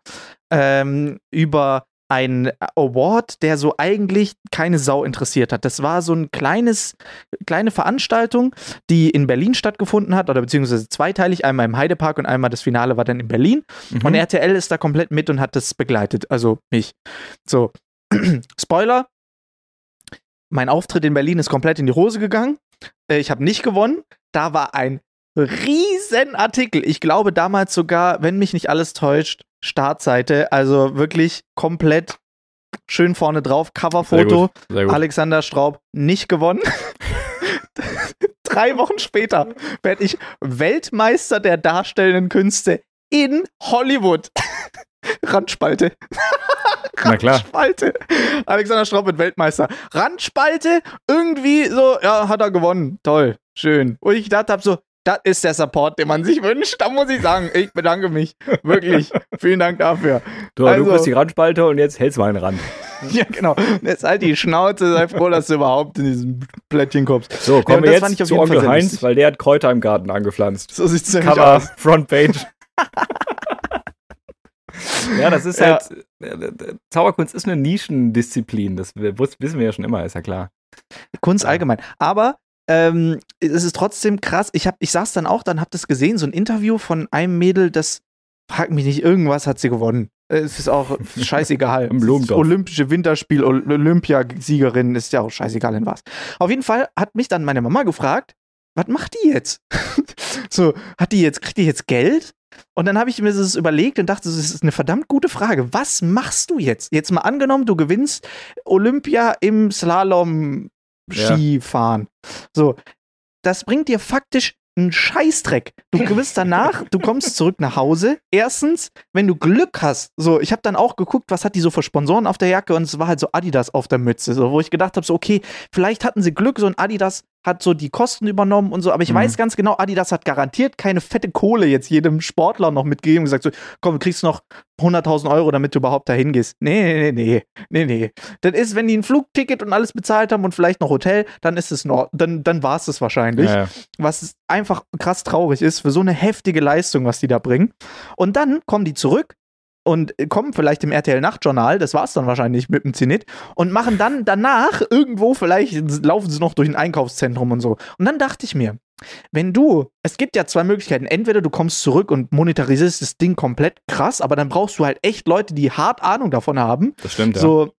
ähm, über einen Award, der so eigentlich keine Sau interessiert hat. Das war so ein kleines, kleine Veranstaltung, die in Berlin stattgefunden hat, oder beziehungsweise zweiteilig, einmal im Heidepark und einmal das Finale war dann in Berlin. Mhm. Und RTL ist da komplett mit und hat das begleitet, also mich. So, *clears throat* Spoiler, mein Auftritt in Berlin ist komplett in die Hose gegangen. Äh, Ich habe nicht gewonnen. Da war ein riesen Artikel. Ich glaube damals sogar, wenn mich nicht alles täuscht, Startseite. Also wirklich komplett schön vorne drauf. Coverfoto. Alexander Straub nicht gewonnen. *laughs* Drei Wochen später werde ich Weltmeister der darstellenden Künste in Hollywood. *laughs* Randspalte. Na klar. Randspalte. Alexander Straub wird Weltmeister. Randspalte, irgendwie so, ja, hat er gewonnen. Toll, schön. Und ich gedacht habe so, das ist der Support, den man sich wünscht. Da muss ich sagen, ich bedanke mich. Wirklich. *laughs* Vielen Dank dafür. Du, Also- du bist die Randspalte und jetzt hältst du mal einen Rand. *laughs* Ja, genau. Jetzt halt die Schnauze, sei froh, dass du überhaupt in diesem Plättchen kommst. So, kommen und wir jetzt zu Onkel Heinz, weil der hat Kräuter im Garten angepflanzt. So sieht's nämlich Cover, aus. Frontpage. *laughs* ja, das ist Ja. halt. äh, äh, Zauberkunst ist eine Nischendisziplin. Das wissen wir ja schon immer, ist ja klar. Kunst Ja. allgemein. Aber ähm, es ist trotzdem krass. Ich, hab, ich saß dann auch, dann hab das gesehen, so ein Interview von einem Mädel, das fragt mich nicht, irgendwas hat sie gewonnen. Äh, Es ist auch *laughs* scheißegal. Olympische Winterspiel, Ol- Olympiasiegerin, ist ja auch scheißegal in was. Auf jeden Fall hat mich dann meine Mama gefragt, was macht die jetzt? *laughs* so, hat die jetzt, kriegt die jetzt Geld? Und dann habe ich mir das überlegt und dachte, das ist eine verdammt gute Frage. Was machst du jetzt? Jetzt mal angenommen, du gewinnst Olympia im Slalom Skifahren. So, das bringt dir faktisch einen Scheißdreck. Du gewinnst danach, du kommst zurück nach Hause. Erstens, wenn du Glück hast, so, ich habe dann auch geguckt, was hat die so für Sponsoren auf der Jacke und es war halt so Adidas auf der Mütze, so, wo ich gedacht habe, so, okay, vielleicht hatten sie Glück, so ein Adidas hat so die Kosten übernommen und so, aber ich Mhm. weiß ganz genau, Adidas hat garantiert keine fette Kohle jetzt jedem Sportler noch mitgegeben und gesagt, so, komm, du kriegst noch 100.000 Euro, damit du überhaupt dahin gehst. Nee, nee, nee, nee, nee. Das ist, wenn die ein Flugticket und alles bezahlt haben und vielleicht noch Hotel, dann ist es noch, dann, dann war es das wahrscheinlich Ja, ja. was einfach krass traurig ist für so eine heftige Leistung, was die da bringen. Und dann kommen die zurück und kommen vielleicht im RTL Nachtjournal, das war's dann wahrscheinlich mit dem Zenit, und machen dann danach irgendwo, vielleicht laufen sie noch durch ein Einkaufszentrum und so. Und dann dachte ich mir, wenn du, es gibt ja zwei Möglichkeiten, entweder du kommst zurück und monetarisierst das Ding komplett krass, aber dann brauchst du halt echt Leute, die hart Ahnung davon haben, Das stimmt, ja. so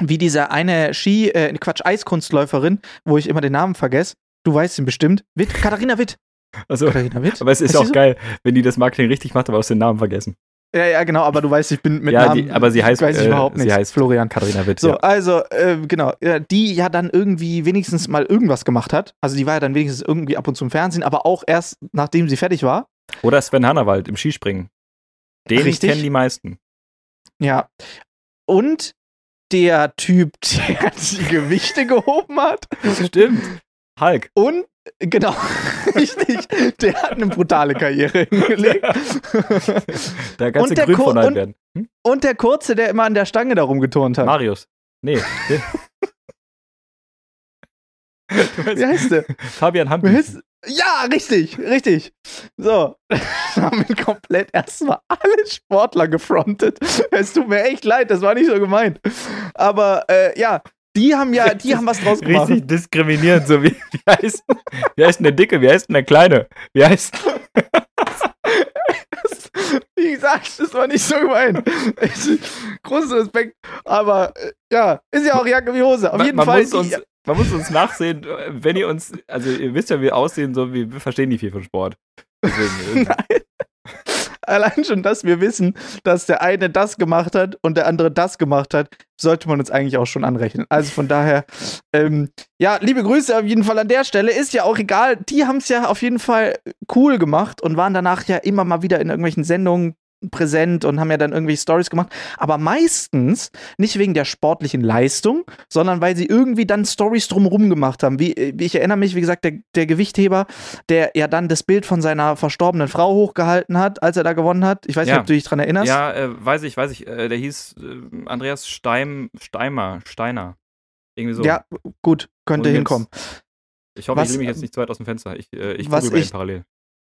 wie diese eine Ski, äh, Quatsch, Eiskunstläuferin, wo ich immer den Namen vergesse. Du weißt ihn bestimmt. Witt, Katharina Witt. Also, Katharina Witt. aber es ist auch so? geil, wenn die das Marketing richtig macht, aber aus den Namen vergessen. Ja, ja, genau, aber du weißt, ich bin mit Ja, Namen. die- aber sie heißt, weiß ich äh, überhaupt sie nicht. heißt Florian. Katharina Witt. So, ja. also, äh, genau, die ja dann irgendwie wenigstens mal irgendwas gemacht hat. Also, die war ja dann wenigstens irgendwie ab und zu im Fernsehen, aber auch erst nachdem sie fertig war. Oder Sven Hannawald im Skispringen. Den Richtig. kennen die meisten. Ja. Und der Typ, *laughs* der die Gewichte gehoben hat. Stimmt. Hulk. Und, genau, *laughs* richtig, der hat eine brutale Karriere hingelegt. Da kannst Und du der grün Ko- von und- werden. Hm? Und der Kurze, der immer an der Stange da rumgeturnt hat. Marius. Nee. *laughs* Du Wie weißt, heißt der? Fabian heißt Ja, richtig, richtig. So, *laughs* haben wir komplett erstmal alle Sportler gefrontet. Es tut mir echt leid, das war nicht so gemeint. Aber äh, ja, die haben ja, die haben was draus gemacht. Richtig diskriminierend, so wie, wie heißt, wie heißt denn der Dicke, wie heißt denn der Kleine? Wie heißt, *laughs* Wie gesagt, das war nicht so gemeint. Ich, großen Respekt. Aber äh, ja, ist ja auch Jacke wie Hose. Auf man, jeden man Fall. Muss uns, man muss uns nachsehen, wenn ihr uns, also ihr wisst ja, wie wir aussehen, so wie wir verstehen nicht viel von Sport. Deswegen, äh, *laughs* allein schon, dass wir wissen, dass der eine das gemacht hat und der andere das gemacht hat, sollte man uns eigentlich auch schon anrechnen. Also von daher, ähm, ja, liebe Grüße auf jeden Fall an der Stelle. Ist ja auch egal. Die haben es ja auf jeden Fall cool gemacht und waren danach ja immer mal wieder in irgendwelchen Sendungen präsent und haben ja dann irgendwelche Stories gemacht, aber meistens nicht wegen der sportlichen Leistung, sondern weil sie irgendwie dann Stories drumherum gemacht haben. Wie, wie ich erinnere mich, wie gesagt, der, der Gewichtheber, der ja dann das Bild von seiner verstorbenen Frau hochgehalten hat, als er da gewonnen hat. Ich weiß Ja. nicht, ob du dich dran erinnerst. ja, äh, weiß ich, weiß ich. Äh, der hieß äh, Andreas Steim, Steimer, Steiner. Irgendwie so. Ja, gut, könnte hinkommen. Ich hoffe, Was- ich lehne mich jetzt nicht zu weit aus dem Fenster. Ich, äh, ich was gucke über ihn ich parallel.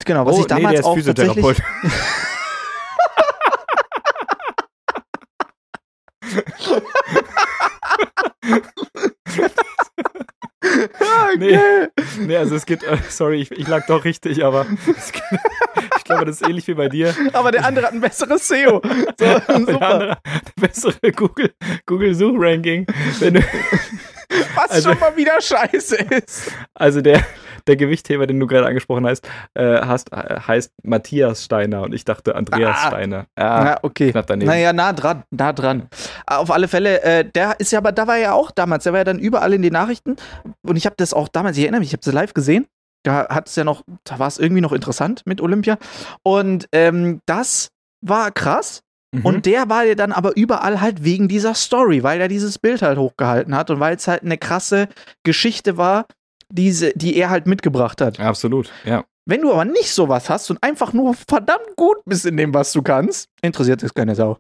Genau, was oh, ich damals nee, der ist auch tatsächlich. Physiotherapeut. *laughs* nee, nee, also es geht, äh, sorry, ich, ich lag doch richtig, aber geht, *laughs* ich glaube, das ist ähnlich wie bei dir. Aber der andere hat ein besseres SEO. So, Der super. andere, der bessere Google, Google Suchranking. Wenn du, Was Also- schon mal wieder scheiße ist. also der, der Gewichtheber, den du gerade angesprochen hast, äh, hast, äh, heißt Matthias Steiner und ich dachte Andreas Ah. Steiner. Ja, Na, okay. knapp daneben. Naja, nah dran, nah dran. Auf alle Fälle, äh, der ist ja aber, da war er ja auch damals, der war ja dann überall in den Nachrichten. Und ich habe das auch damals, ich erinnere mich, ich habe das live gesehen. Da hat es ja noch, da war es irgendwie noch interessant mit Olympia. Und ähm, das war krass. Mhm. Und der war ja dann aber überall halt wegen dieser Story, weil er dieses Bild halt hochgehalten hat und weil es halt eine krasse Geschichte war, diese, die er halt mitgebracht hat. Absolut, ja. Wenn du aber nicht sowas hast und einfach nur verdammt gut bist in dem, was du kannst, interessiert es keine Sau.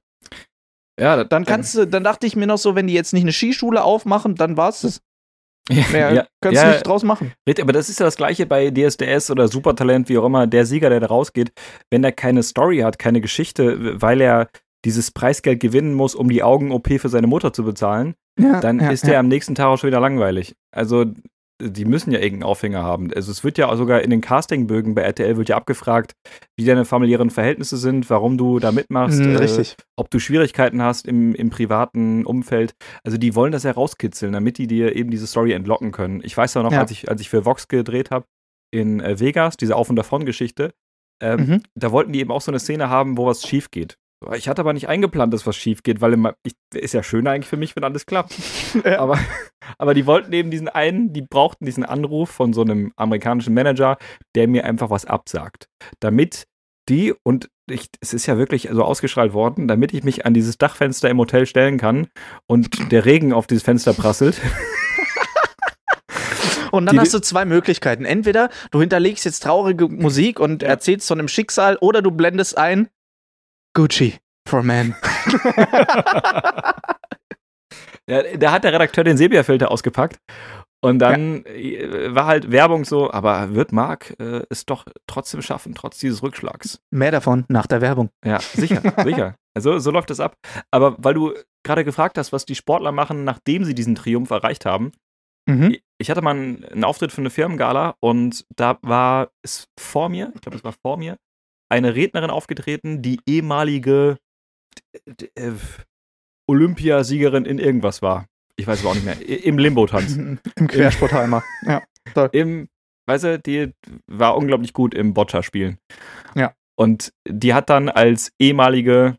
Ja, das- Dann kannst du, dann dachte ich mir noch so, wenn die jetzt nicht eine Skischule aufmachen, dann war's das. *laughs* Mehr ja, kannst ja, du nicht draus machen. Richtig, aber das ist ja das gleiche bei DSDS oder Supertalent, wie auch immer, der Sieger, der da rausgeht, wenn er keine Story hat, keine Geschichte, weil er dieses Preisgeld gewinnen muss, um die Augen-OP für seine Mutter zu bezahlen, Ja, dann ja, ist ja. der am nächsten Tag auch schon wieder langweilig. Also, die müssen ja irgendeinen Aufhänger haben. Also, es wird ja sogar in den Castingbögen bei RTL wird ja abgefragt, wie deine familiären Verhältnisse sind, warum du da mitmachst, Mhm, äh, ob du Schwierigkeiten hast im, im privaten Umfeld. Also die wollen das ja rauskitzeln, damit die dir eben diese Story entlocken können. Ich weiß ja noch, Ja. als, ich, als ich für Vox gedreht habe in äh, Vegas, diese Auf- und Davon-Geschichte, ähm, Mhm. da wollten die eben auch so eine Szene haben, wo was schief geht. Ich hatte aber nicht eingeplant, dass was schief geht, weil immer, ich, ist ja schöner eigentlich für mich, wenn alles klappt. *laughs* Ja. aber, aber die wollten eben diesen einen, die brauchten diesen Anruf von so einem amerikanischen Manager, der mir einfach was absagt. Damit die, und ich, es ist ja wirklich so ausgestrahlt worden, damit ich mich an dieses Dachfenster im Hotel stellen kann und der Regen auf dieses Fenster prasselt. *laughs* Und dann Die- hast du zwei Möglichkeiten. Entweder du hinterlegst jetzt traurige Musik und erzählst von einem Schicksal oder du blendest ein Gucci for men. *laughs* Ja, da hat der Redakteur den Sepia-Filter ausgepackt. Und dann äh, war halt Werbung so, aber wird Marc äh, es doch trotzdem schaffen, trotz dieses Rückschlags. Mehr davon nach der Werbung. Ja, sicher, *laughs* sicher. Also so läuft das ab. Aber weil du gerade gefragt hast, was die Sportler machen, nachdem sie diesen Triumph erreicht haben. Mhm. Ich hatte mal einen, einen Auftritt für eine Firmengala und da war es vor mir, ich glaube, es war vor mir, eine Rednerin aufgetreten, die ehemalige äh, Olympiasiegerin in irgendwas war. Ich weiß es aber auch nicht mehr. Im Limbo-Tanz. *laughs* Im Quersportheimer. *laughs* ja. Im, weißt du, die war unglaublich gut im Boccia-Spielen. Ja. Und die hat dann als ehemalige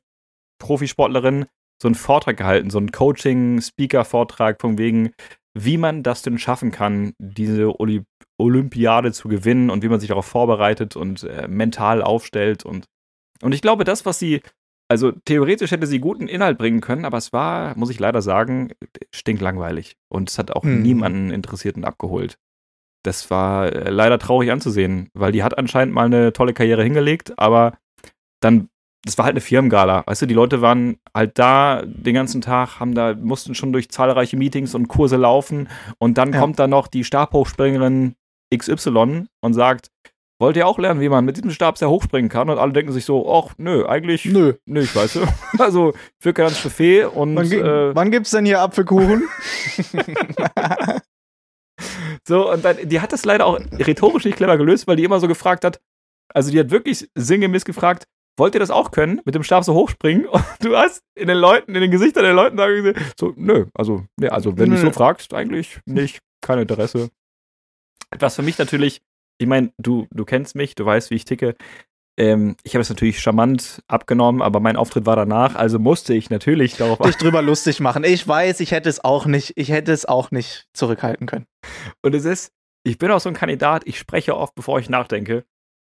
Profisportlerin so einen Vortrag gehalten, so einen Coaching-Speaker-Vortrag von wegen, wie man das denn schaffen kann, diese Oli Olympiade zu gewinnen und wie man sich darauf vorbereitet und äh, mental aufstellt. Und, und ich glaube, das, was sie, also theoretisch hätte sie guten Inhalt bringen können, aber es war, muss ich leider sagen, stinklangweilig. Und es hat auch Hm. niemanden interessiert und abgeholt. Das war äh, leider traurig anzusehen, weil die hat anscheinend mal eine tolle Karriere hingelegt, aber dann, das war halt eine Firmengala. Weißt du, die Leute waren halt da den ganzen Tag, haben da, mussten schon durch zahlreiche Meetings und Kurse laufen und dann Ja. kommt da noch die Stabhochspringerin XY und sagt, wollt ihr auch lernen, wie man mit diesem Stab sehr hochspringen kann? Und alle denken sich so, ach, nö, eigentlich Nö. nicht, weißt du? *laughs* Also, für kein Buffet und Wann, äh, wann gibt's denn hier Apfelkuchen? *laughs* *laughs* So, und dann, die hat das leider auch rhetorisch nicht clever gelöst, weil die immer so gefragt hat, also die hat wirklich sinngemäß gefragt, wollt ihr das auch können, mit dem Stab so hochspringen? Und du hast in den Leuten, in den Gesichtern der Leuten da gesehen, so, nö, also, nee, also wenn du Nö. so fragst, eigentlich nicht, kein Interesse. Was für mich natürlich, ich meine, du, du kennst mich, du weißt, wie ich ticke. Ähm, ich habe es natürlich charmant abgenommen, aber mein Auftritt war danach, also musste ich natürlich darauf Dich drüber lustig machen. Ich weiß, ich hätte es auch nicht, ich hätte es auch nicht zurückhalten können. Und es ist, ich bin auch so ein Kandidat, ich spreche oft, bevor ich nachdenke.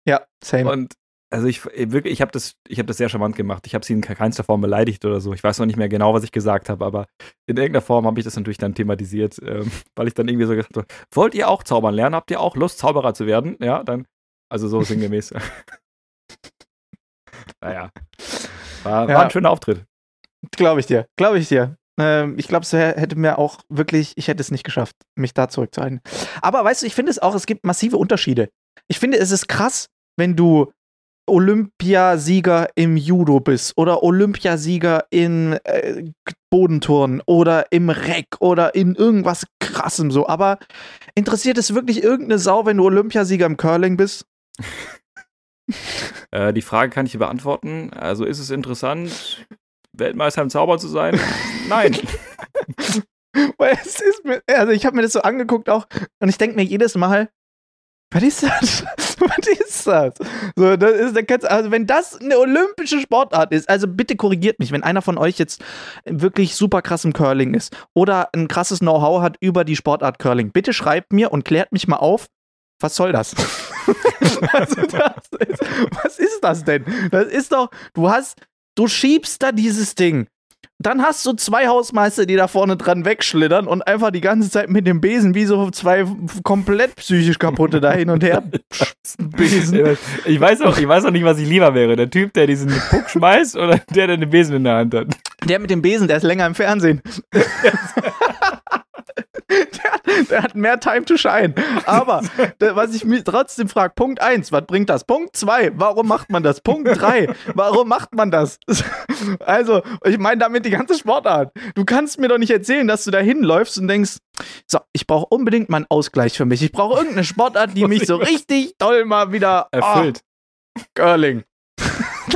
Ja, same. Und also ich wirklich, ich habe das, ich habe das sehr charmant gemacht. Ich habe sie in keinster Form beleidigt oder so. Ich weiß noch nicht mehr genau, was ich gesagt habe, aber in irgendeiner Form habe ich das natürlich dann thematisiert, ähm, *laughs* weil ich dann irgendwie so gesagt habe: Wollt ihr auch zaubern lernen? Habt ihr auch Lust, Zauberer zu werden? Ja, dann, also so sinngemäß. *laughs* naja, war, Ja. war ein schöner Auftritt. Glaube ich dir, glaube ich dir. Ähm, ich glaube, es hätte mir auch wirklich, ich hätte es nicht geschafft, mich da zurückzuhalten. Aber weißt du, ich finde es auch, es gibt massive Unterschiede. Ich finde, es ist krass, wenn du Olympiasieger im Judo bist oder Olympiasieger in äh, Bodenturnen oder im Reck oder in irgendwas krassem so. Aber interessiert es wirklich irgendeine Sau, wenn du Olympiasieger im Curling bist? *laughs* Äh, die Frage kann ich hier beantworten. Also ist es interessant, Weltmeister im Zauber zu sein? Nein. *laughs* Weil es ist mir, also ich habe mir das so angeguckt auch und ich denke mir jedes Mal, was ist das? *laughs* was ist das? So, das ist, also wenn das eine olympische Sportart ist, also bitte korrigiert mich, wenn einer von euch jetzt wirklich super krass im Curling ist oder ein krasses Know-how hat über die Sportart Curling, bitte schreibt mir und klärt mich mal auf, was soll das? *laughs* also das ist, was ist das denn? Das ist doch, du hast, du schiebst da dieses Ding. Dann hast du zwei Hausmeister, die da vorne dran wegschlittern und einfach die ganze Zeit mit dem Besen wie so zwei komplett psychisch kaputte da hin und her besen. Ich weiß, auch, ich weiß auch nicht, was ich lieber wäre. Der Typ, der diesen Puck schmeißt oder der, der den Besen in der Hand hat. Der mit dem Besen, der ist länger im Fernsehen. *laughs* *laughs* der, hat mehr Time to shine. Aber was ich mir trotzdem frage, Punkt 1, was bringt das? Punkt 2, warum macht man das? Punkt 3, warum macht man das? *laughs* Also, ich meine damit die ganze Sportart. Du kannst mir doch nicht erzählen, dass du da hinläufst und denkst, so, ich brauche unbedingt mal einen Ausgleich für mich. Ich brauche irgendeine Sportart, die *laughs* mich so richtig toll mal wieder Erfüllt. Oh, Curling.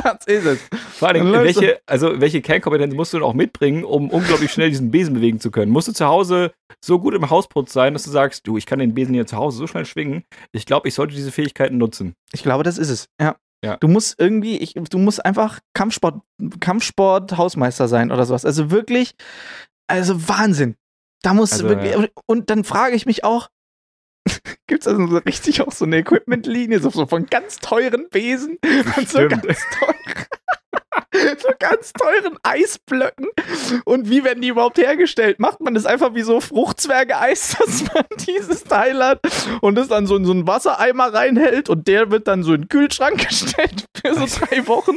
Das ist es. Vor allem, welche, also welche Kernkompetenz musst du denn auch mitbringen, um unglaublich schnell diesen Besen bewegen zu können? Musst du zu Hause so gut im Hausputz sein, dass du sagst, du, ich kann den Besen hier zu Hause so schnell schwingen. Ich glaube, ich sollte diese Fähigkeiten nutzen. Ich glaube, das ist es. Ja. Ja. Du musst irgendwie, ich, du musst einfach Kampfsport, Kampfsport-Hausmeister sein oder sowas. Also wirklich, also Wahnsinn. Da muss Also, wirklich, ja. und dann frage ich mich auch, gibt es also so richtig auch so eine Equipment-Linie, so, so von ganz teuren Besen und so ganz teuren, *laughs* so ganz teuren Eisblöcken. Und wie werden die überhaupt hergestellt? Macht man das einfach wie so Fruchtzwerge-Eis, *laughs* dass man dieses Teil hat und es dann so in so einen Wassereimer reinhält und der wird dann so in den Kühlschrank *laughs* gestellt für so drei Wochen?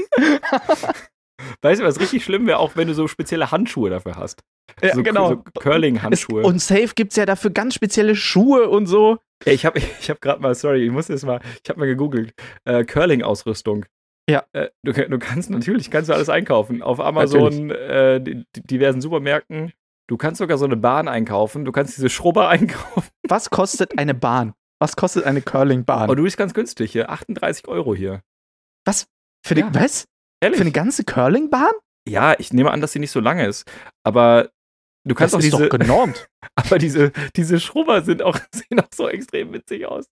Weißt du, was richtig schlimm wäre, auch wenn du so spezielle Handschuhe dafür hast. Ja, so, genau. So Curling-Handschuhe. Und safe gibt es ja dafür ganz spezielle Schuhe und so. Ich habe ich hab *laughs* gerade mal, sorry, ich muss jetzt mal, ich habe mal gegoogelt. Äh, Curling-Ausrüstung. Ja. Äh, du, du kannst natürlich kannst du alles einkaufen. Auf Amazon, äh, die, die diversen Supermärkten. Du kannst sogar so eine Bahn einkaufen. Du kannst diese Schrubber *laughs* einkaufen. Was kostet eine Bahn? Was kostet eine Curlingbahn? Und du bist ganz günstig hier. 38 Euro hier. was? Für die, Ja. was? Ehrlich? Für eine ganze Curlingbahn? ja, ich nehme an, dass sie nicht so lange ist. Aber du kannst das auch ist diese. doch genormt. *laughs* Aber diese, diese Schrubber sind auch, *laughs* sehen auch so extrem witzig aus.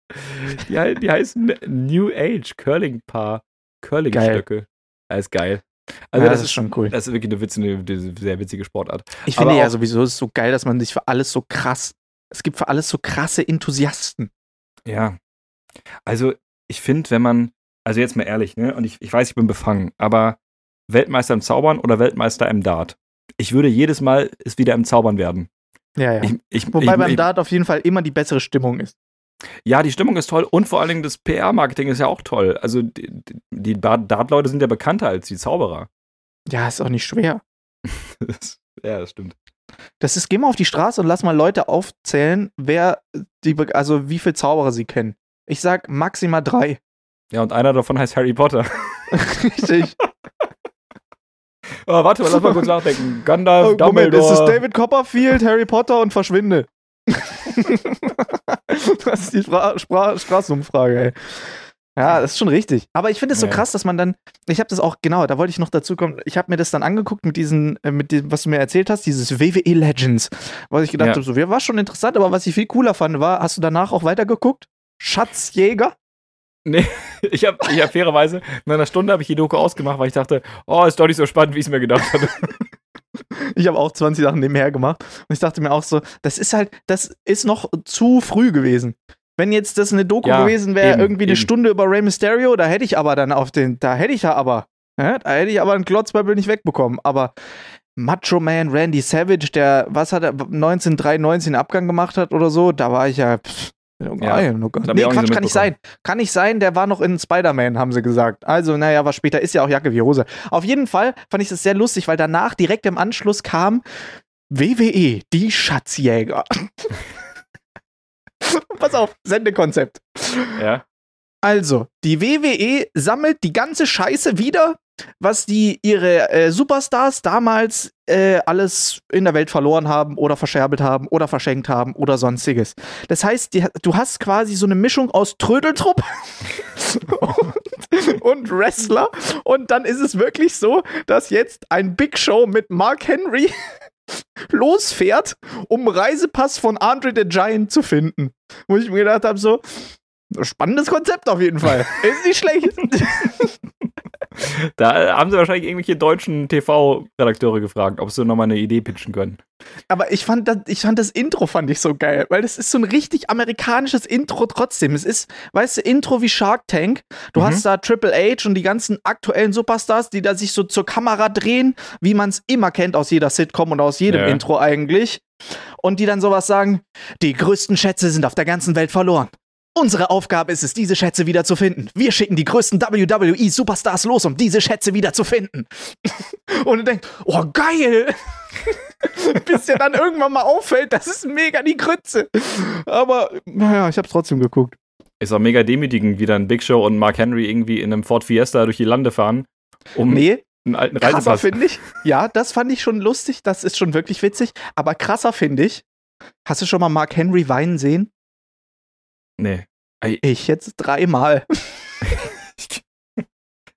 Die, die heißen New Age Curling Paar. Curling-Stöcke. Das ist geil. Also, ja, das, ist schon cool. Das ist wirklich eine, witz, eine, sehr witzige Sportart. Ich aber finde ja auch- sowieso, es ist so geil, dass man sich für alles so krass. Es gibt für alles so krasse Enthusiasten. Ja. Also, ich finde, wenn man, also jetzt mal ehrlich, ne, und ich, ich weiß, ich bin befangen, aber Weltmeister im Zaubern oder Weltmeister im Dart? Ich würde jedes Mal es wieder im Zaubern werden. Ja, ja. Ich, ich, Wobei ich, beim Dart auf jeden Fall immer die bessere Stimmung ist. Ja, die Stimmung ist toll und vor allen Dingen das PR-Marketing ist ja auch toll. Also, die, die Dart-Leute sind ja bekannter als die Zauberer. Ja, ist auch nicht schwer. *laughs* Ja, das stimmt. Das ist, geh mal auf die Straße und lass mal Leute aufzählen, wer die, also wie viele Zauberer sie kennen. Ich sag maximal drei. Ja, und einer davon heißt Harry Potter. *laughs* Richtig. *laughs* Oh, warte mal, lass mal kurz nachdenken. *laughs* Gandalf, Oh, Moment, Dumbledore. es ist David Copperfield, Harry Potter und verschwinde. *laughs* das ist die Spra Spra Straßenumfrage, ey. Ja, das ist schon richtig. Aber ich finde es so Ja. krass, dass man dann, ich habe das auch, genau, da wollte ich noch dazu kommen, ich habe mir das dann angeguckt mit diesen, äh, mit dem, was du mir erzählt hast, dieses WWE Legends, was ich gedacht Ja. habe, so, war schon interessant, aber was ich viel cooler fand, war, hast du danach auch weitergeguckt? Schatzjäger? *laughs* Ich habe ich hab fairerweise, nach einer Stunde habe ich die Doku ausgemacht, weil ich dachte, oh, ist doch nicht so spannend, wie ich es mir gedacht hatte. *laughs* Ich habe auch 20 Sachen nebenher gemacht und ich dachte mir auch so, das ist halt, das ist noch zu früh gewesen. Wenn jetzt das eine Doku Ja, gewesen wäre, irgendwie eine eben. Stunde über Rey Mysterio, da hätte ich aber dann auf den, da hätte ich ja aber, ja, da hätte ich aber einen Klotzbubble nicht wegbekommen. Aber Macho Man Randy Savage, der, was hat er, 1993 einen Abgang gemacht hat oder so, da war ich ja, pff, Ja, das hab nee, Quatsch, so kann nicht sein. Kann nicht sein, der war noch in Spider-Man, haben sie gesagt. Also, naja, was später ist ja auch Jacke wie Hose. Auf jeden Fall fand ich das sehr lustig, weil danach direkt im Anschluss kam WWE, die Schatzjäger. *laughs* Pass auf, Sendekonzept. Ja. Also, die WWE sammelt die ganze Scheiße wieder, was die ihre äh, Superstars damals äh, alles in der Welt verloren haben oder verscherbelt haben oder verschenkt haben oder sonstiges. Das heißt, die, du hast quasi so eine Mischung aus Trödeltrupp *laughs* und, und Wrestler und dann ist es wirklich so, dass jetzt ein Big Show mit Mark Henry *laughs* losfährt, um Reisepass von Andre the Giant zu finden. Wo ich mir gedacht habe, so, spannendes Konzept auf jeden Fall. *laughs* Ist nicht schlecht. *laughs* Da haben sie wahrscheinlich irgendwelche deutschen TV-Redakteure gefragt, ob sie nochmal eine Idee pitchen können. Aber ich fand, das, ich fand das Intro fand ich so geil, weil das ist so ein richtig amerikanisches Intro trotzdem. Es ist, weißt du, Intro wie Shark Tank. Du Mhm. hast da Triple H und die ganzen aktuellen Superstars, die da sich so zur Kamera drehen, wie man es immer kennt aus jeder Sitcom und aus jedem Ja. Intro eigentlich. Und die dann sowas sagen, die größten Schätze sind auf der ganzen Welt verloren. Unsere Aufgabe ist es, diese Schätze wieder zu finden. Wir schicken die größten WWE-Superstars los, um diese Schätze wieder zu finden. *laughs* Und du denkst, oh geil! *laughs* Bis dir dann irgendwann mal auffällt, das ist mega die Grütze. Aber naja, ich hab's trotzdem geguckt. Ist auch mega demütigend, wie dann Big Show und Mark Henry irgendwie in einem Ford Fiesta durch die Lande fahren, um Nee, einen alten krasser finde ich. Ja, das fand ich schon lustig, das ist schon wirklich witzig. Aber krasser finde ich, hast du schon mal Mark Henry weinen sehen? Nee. Ich jetzt dreimal. *laughs*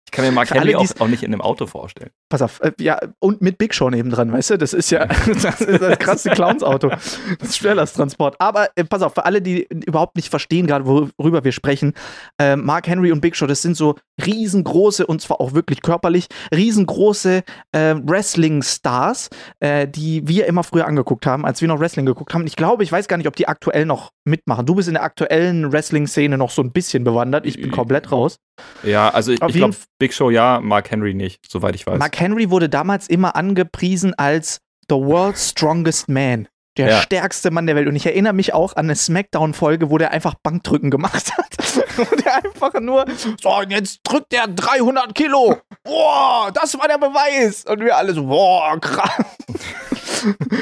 Ich kann mir Mark Henry auch, auch nicht in einem Auto vorstellen. Pass auf, äh, ja, und mit Big Show nebendran, weißt du? Das ist ja *laughs* das, ist das krasse Clowns-Auto. Das ist Schwerlasttransport. Aber äh, pass auf, für alle, die überhaupt nicht verstehen, gerade worüber wir sprechen, äh, Mark Henry und Big Show, das sind so riesengroße, und zwar auch wirklich körperlich, riesengroße äh, Wrestling-Stars, äh, die wir immer früher angeguckt haben, als wir noch Wrestling geguckt haben. Ich glaube, ich weiß gar nicht, ob die aktuell noch mitmachen. Du bist in der aktuellen Wrestling-Szene noch so ein bisschen bewandert. Ich bin komplett raus. Ja, also ich, ich glaube, Big Show ja, Mark Henry nicht, soweit ich weiß. Mark Henry wurde damals immer angepriesen als The World's Strongest Man. Der Ja. stärkste Mann der Welt. Und ich erinnere mich auch an eine Smackdown-Folge, wo der einfach Bankdrücken gemacht hat. *laughs* wo der einfach nur, so, und jetzt drückt der 300 Kilo. Boah, das war der Beweis. Und wir alle so, boah, krass.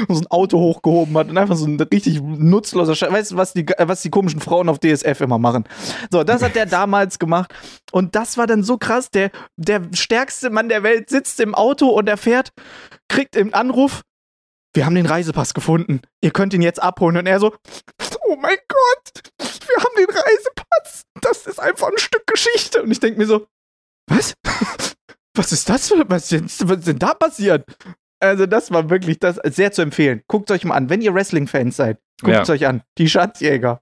Und *laughs* so ein Auto hochgehoben hat und einfach so ein richtig nutzloser Scheiß. Weißt du, was die, was die komischen Frauen auf DSF immer machen? So, das hat der *laughs* damals gemacht. Und das war dann so krass. Der, der stärkste Mann der Welt sitzt im Auto und er fährt, kriegt im Anruf, wir haben den Reisepass gefunden. Ihr könnt ihn jetzt abholen. Und er so, oh mein Gott, wir haben den Reisepass. Das ist einfach ein Stück Geschichte. Und ich denke mir so, was? *laughs* Was ist das? für- Was ist, was ist denn da passiert? Also, das war wirklich das sehr zu empfehlen. Guckt euch mal an. Wenn ihr Wrestling-Fans seid, guckt Ja. es euch an. Die Schatzjäger.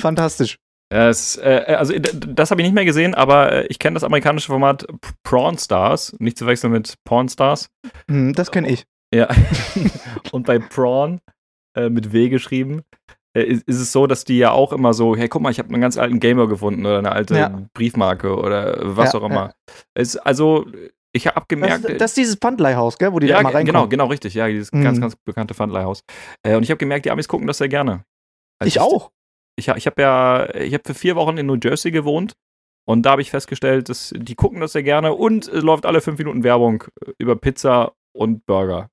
Fantastisch. Es, äh, also das habe ich nicht mehr gesehen, aber äh, ich kenne das amerikanische Format Prawn Stars, nicht zu wechseln mit Porn Stars. Hm, das kenne ich. Ja. *laughs* Und bei Prawn, äh, mit W geschrieben, äh, ist, ist es so, dass die ja auch immer so, hey, guck mal, ich habe einen ganz alten Gamer gefunden oder eine alte Ja. Briefmarke oder was Ja, auch immer. Es, also, ich habe Das, gemerkt. ist- das ist dieses Pfandleihhaus, gell, wo die ja, da mal ge- reinkommen. genau, genau, richtig. Ja, dieses Mhm. ganz, ganz bekannte Pfandleihhaus. Äh, und ich habe gemerkt, die Amis gucken das sehr gerne. Also Ich auch. Ich, ich habe ja, ich habe für vier Wochen in New Jersey gewohnt und da habe ich festgestellt, dass die gucken das sehr gerne und es läuft alle fünf Minuten Werbung äh, über Pizza und Burger.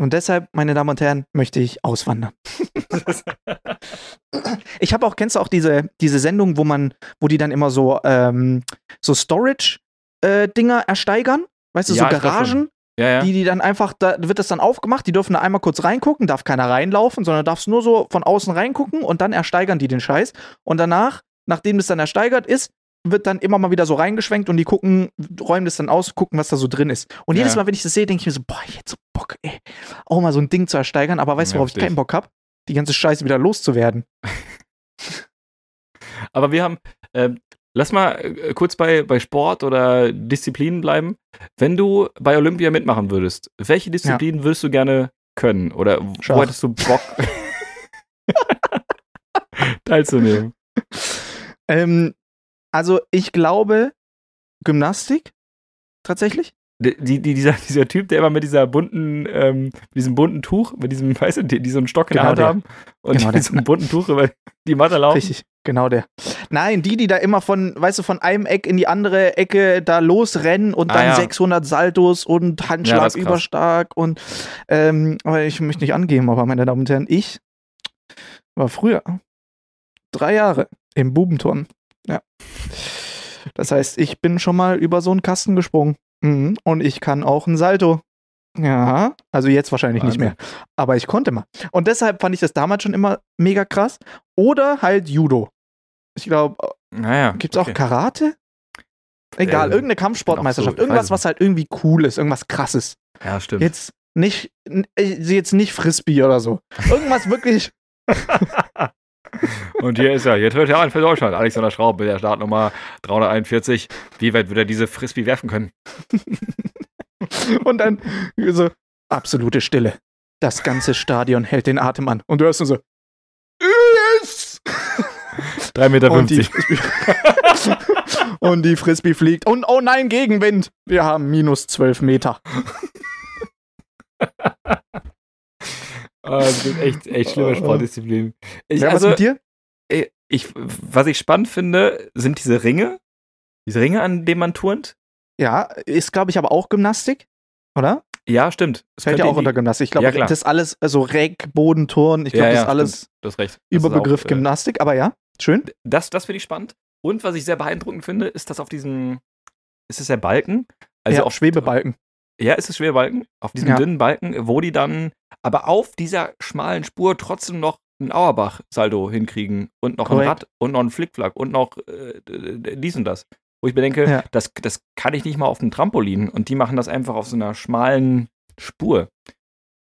Und deshalb, meine Damen und Herren, möchte ich auswandern. *laughs* ich habe auch, kennst du auch diese, diese Sendung, wo man, wo die dann immer so, ähm, so Storage-Dinger ersteigern? Weißt du, Ja, so. Garagen, Ja, ja. die die dann einfach, da wird das dann aufgemacht, die dürfen da einmal kurz reingucken, darf keiner reinlaufen, sondern darfst nur so von außen reingucken und dann ersteigern die den Scheiß. Und danach, nachdem das dann ersteigert ist, wird dann immer mal wieder so reingeschwenkt und die gucken, räumen das dann aus, gucken, was da so drin ist. Und jedes Ja. Mal, wenn ich das sehe, denke ich mir so, boah, ich hätte so Bock, ey, auch mal so ein Ding zu ersteigern, aber weißt du, worauf ich keinen Bock habe? Die ganze Scheiße wieder loszuwerden. *laughs* Aber wir haben, ähm, lass mal äh, kurz bei, bei Sport oder Disziplinen bleiben. Wenn du bei Olympia mitmachen würdest, welche Disziplinen würdest du gerne können? Oder wo hättest du Bock *laughs* *laughs* teilzunehmen? Ähm, also ich glaube, Gymnastik, tatsächlich. Die, die, die- dieser, *laughs* dieser Typ, der immer mit dieser bunten, ähm, mit diesem bunten Tuch, mit diesem, *laughs* weißt du, die, die so einen Stock in Genau der Hand der. haben und Genau mit so einem bunten Tuch über die Matte laufen. Richtig. Genau der. Nein, die, die da immer von, weißt du, von einem Eck in die andere Ecke da losrennen und Ah, dann ja. 600 Saltos und Ja, Handschlag krass. überstark und ähm, aber ich möchte nicht angeben, aber meine Damen und Herren, ich war früher drei Jahre im Bubenturnen. Ja. Das heißt, ich bin schon mal über so einen Kasten gesprungen. Mhm. Und ich kann auch ein Salto. Ja, also jetzt wahrscheinlich nicht mehr. Aber ich konnte mal. Und deshalb fand ich das damals schon immer mega krass. Oder halt Judo. Ich glaube, Naja. gibt es auch Karate? Egal, Äh, irgendeine Kampfsportmeisterschaft. so- irgendwas, was halt irgendwie cool ist. Irgendwas krasses. Ja, stimmt. Jetzt nicht, äh, jetzt nicht Frisbee oder so. Irgendwas wirklich. *laughs* *laughs* Und hier ist er. Hier tritt er an für Deutschland. Alexander Schraub mit der Startnummer 341. Wie weit wird er diese Frisbee werfen können? *laughs* Und dann so absolute Stille. Das ganze Stadion hält den Atem an. Und du hörst nur so. Yes! *laughs* 3,50 Meter. Und die, Frisbee *laughs* und die Frisbee fliegt. Und oh nein, Gegenwind. Wir haben minus 12 Meter. Ah, das sind echt, echt schlimme *laughs* Sportdisziplinen. Ich, Ja, also, was mit dir? ich, was ich spannend finde, sind diese Ringe. Diese Ringe, an denen man turnt. Ja, ist, glaube ich, aber auch Gymnastik. Oder? Ja, stimmt. Das Fällt ja auch unter Gymnastik. Ich glaube, Ja, das ist alles, also Reck, Boden, Turn. Ich glaube, ja, das ja, ist alles. Das ist Überbegriff auch, äh, Gymnastik. Aber ja, schön. Das, das finde ich spannend. Und was ich sehr beeindruckend finde, ist, dass auf diesem, ist es der Balken? Also auf Schwebebalken. Ja, ist es Schwebebalken. Auf diesem dünnen Balken, wo die dann aber auf dieser schmalen Spur trotzdem noch einen Auerbach-Saldo hinkriegen und noch Korrekt. ein Rad und noch einen Flickflack und noch äh, dies und das. Wo ich mir denke, Ja. das, das kann ich nicht mal auf dem Trampolin und die machen das einfach auf so einer schmalen Spur.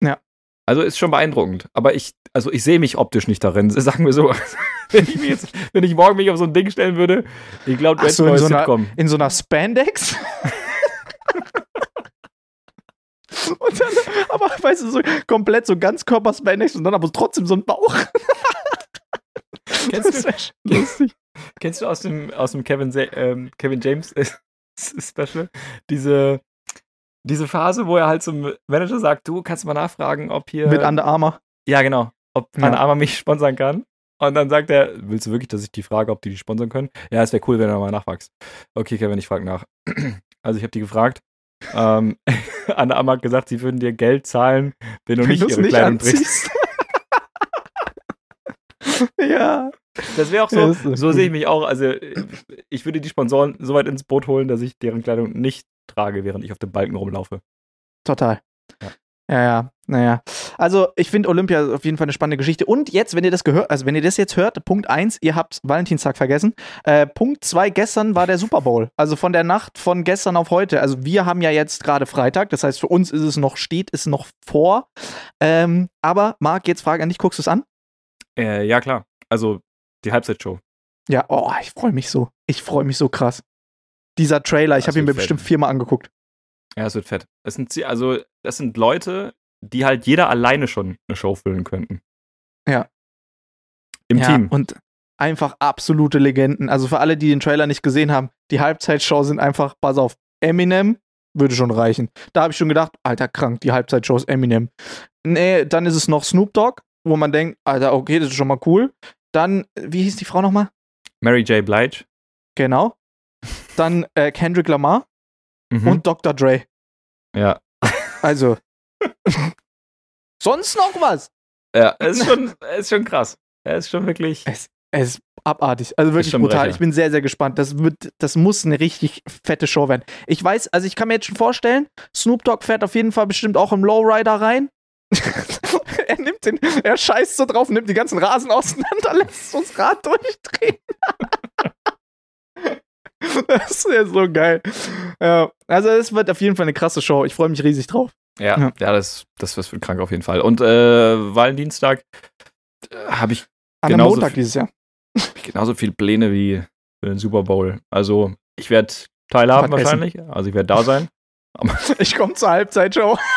Ja. Also ist schon beeindruckend. Aber ich, also ich sehe mich optisch nicht darin, *laughs* sagen wir so. wenn, ich mich jetzt, wenn ich morgen mich auf so ein Ding stellen würde, ich glaube, du hättest so, ein in so einer-. In so einer Spandex. *laughs* *laughs* und dann, aber weißt du, so komplett so Ganzkörper-Spandex und dann aber trotzdem so ein Bauch. Kennst du, wär schon lustig. Kennst du aus dem, aus dem Kevin, ähm, Kevin James äh, *laughs* Special diese, diese Phase, wo er halt zum Manager sagt, du kannst mal nachfragen, ob hier. Mit Under Armour. ja, genau. Ob Ja. Anna Arma mich sponsern kann. Und dann sagt er, willst du wirklich, dass ich die frage, ob die die sponsern können? Ja, es wäre cool, wenn du mal nachfragst. Okay, Kevin, ich frage nach. *clears throat* Also ich habe die gefragt. Ähm, *laughs* Anna hat gesagt, sie würden dir Geld zahlen, wenn du nicht du's ihre Kleidung bringst. anziehst. *laughs* ja. Das wäre auch so, so so sehe ich mich auch. Also ich würde die Sponsoren so weit ins Boot holen, dass ich deren Kleidung nicht trage, während ich auf dem Balken rumlaufe. Total. Ja. Ja, ja, naja. Also, ich finde Olympia auf jeden Fall eine spannende Geschichte. Und jetzt, wenn ihr das gehört, also wenn ihr das jetzt hört, Punkt 1, ihr habt Valentinstag vergessen. Äh, Punkt 2, gestern war der Super Bowl. Also von der Nacht von gestern auf heute. Also wir haben ja jetzt gerade Freitag, das heißt, für uns ist es noch, steht es noch vor. Ähm, aber Marc, jetzt Frage an dich, guckst du es an? Äh, ja, klar. Also die Halbzeitshow. Ja, oh, ich freue mich so. Ich freue mich so krass. Dieser Trailer, ich habe ihn mir fett. bestimmt viermal angeguckt. Ja, es wird fett. Das sind, also, das sind Leute, die halt jeder alleine schon eine Show füllen könnten. Ja. Im ja, Team. Und einfach absolute Legenden. Also für alle, die den Trailer nicht gesehen haben, die Halbzeitshow sind einfach, pass auf, Eminem würde schon reichen. Da habe ich schon gedacht, alter krank, die Halbzeitshow ist Eminem. Nee, dann ist es noch Snoop Dogg, wo man denkt, alter, okay, das ist schon mal cool. Dann, wie hieß die Frau nochmal? Mary J. Blige. Genau. Dann äh, Kendrick Lamar Mhm. und Dr. Dre. ja. Also. *laughs* Sonst noch was? Ja, *laughs* es ist schon, es ist schon krass. Er ist schon wirklich. Es ist abartig. Also wirklich brutal. Brecher. Ich bin sehr, sehr gespannt. Das, wird, das muss eine richtig fette Show werden. Ich weiß, also ich kann mir jetzt schon vorstellen, Snoop Dogg fährt auf jeden Fall bestimmt auch im Lowrider rein. *laughs* er nimmt den, er scheißt so drauf, nimmt die ganzen Rasen auseinander, lässt das Rad durchdrehen. das ist ja so geil. Ja, also es wird auf jeden Fall eine krasse Show. Ich freue mich riesig drauf. Ja, Ja. ja. das, das wird krank auf jeden Fall. Und äh, Valentinstag äh, habe ich An Genauso Montag viel- dieses Jahr. genauso viel Pläne wie für den Super Bowl. Also, ich werde teilhaben Was essen. wahrscheinlich. Also, ich werde da sein. *laughs* Ich komme zur Halbzeitshow. *laughs*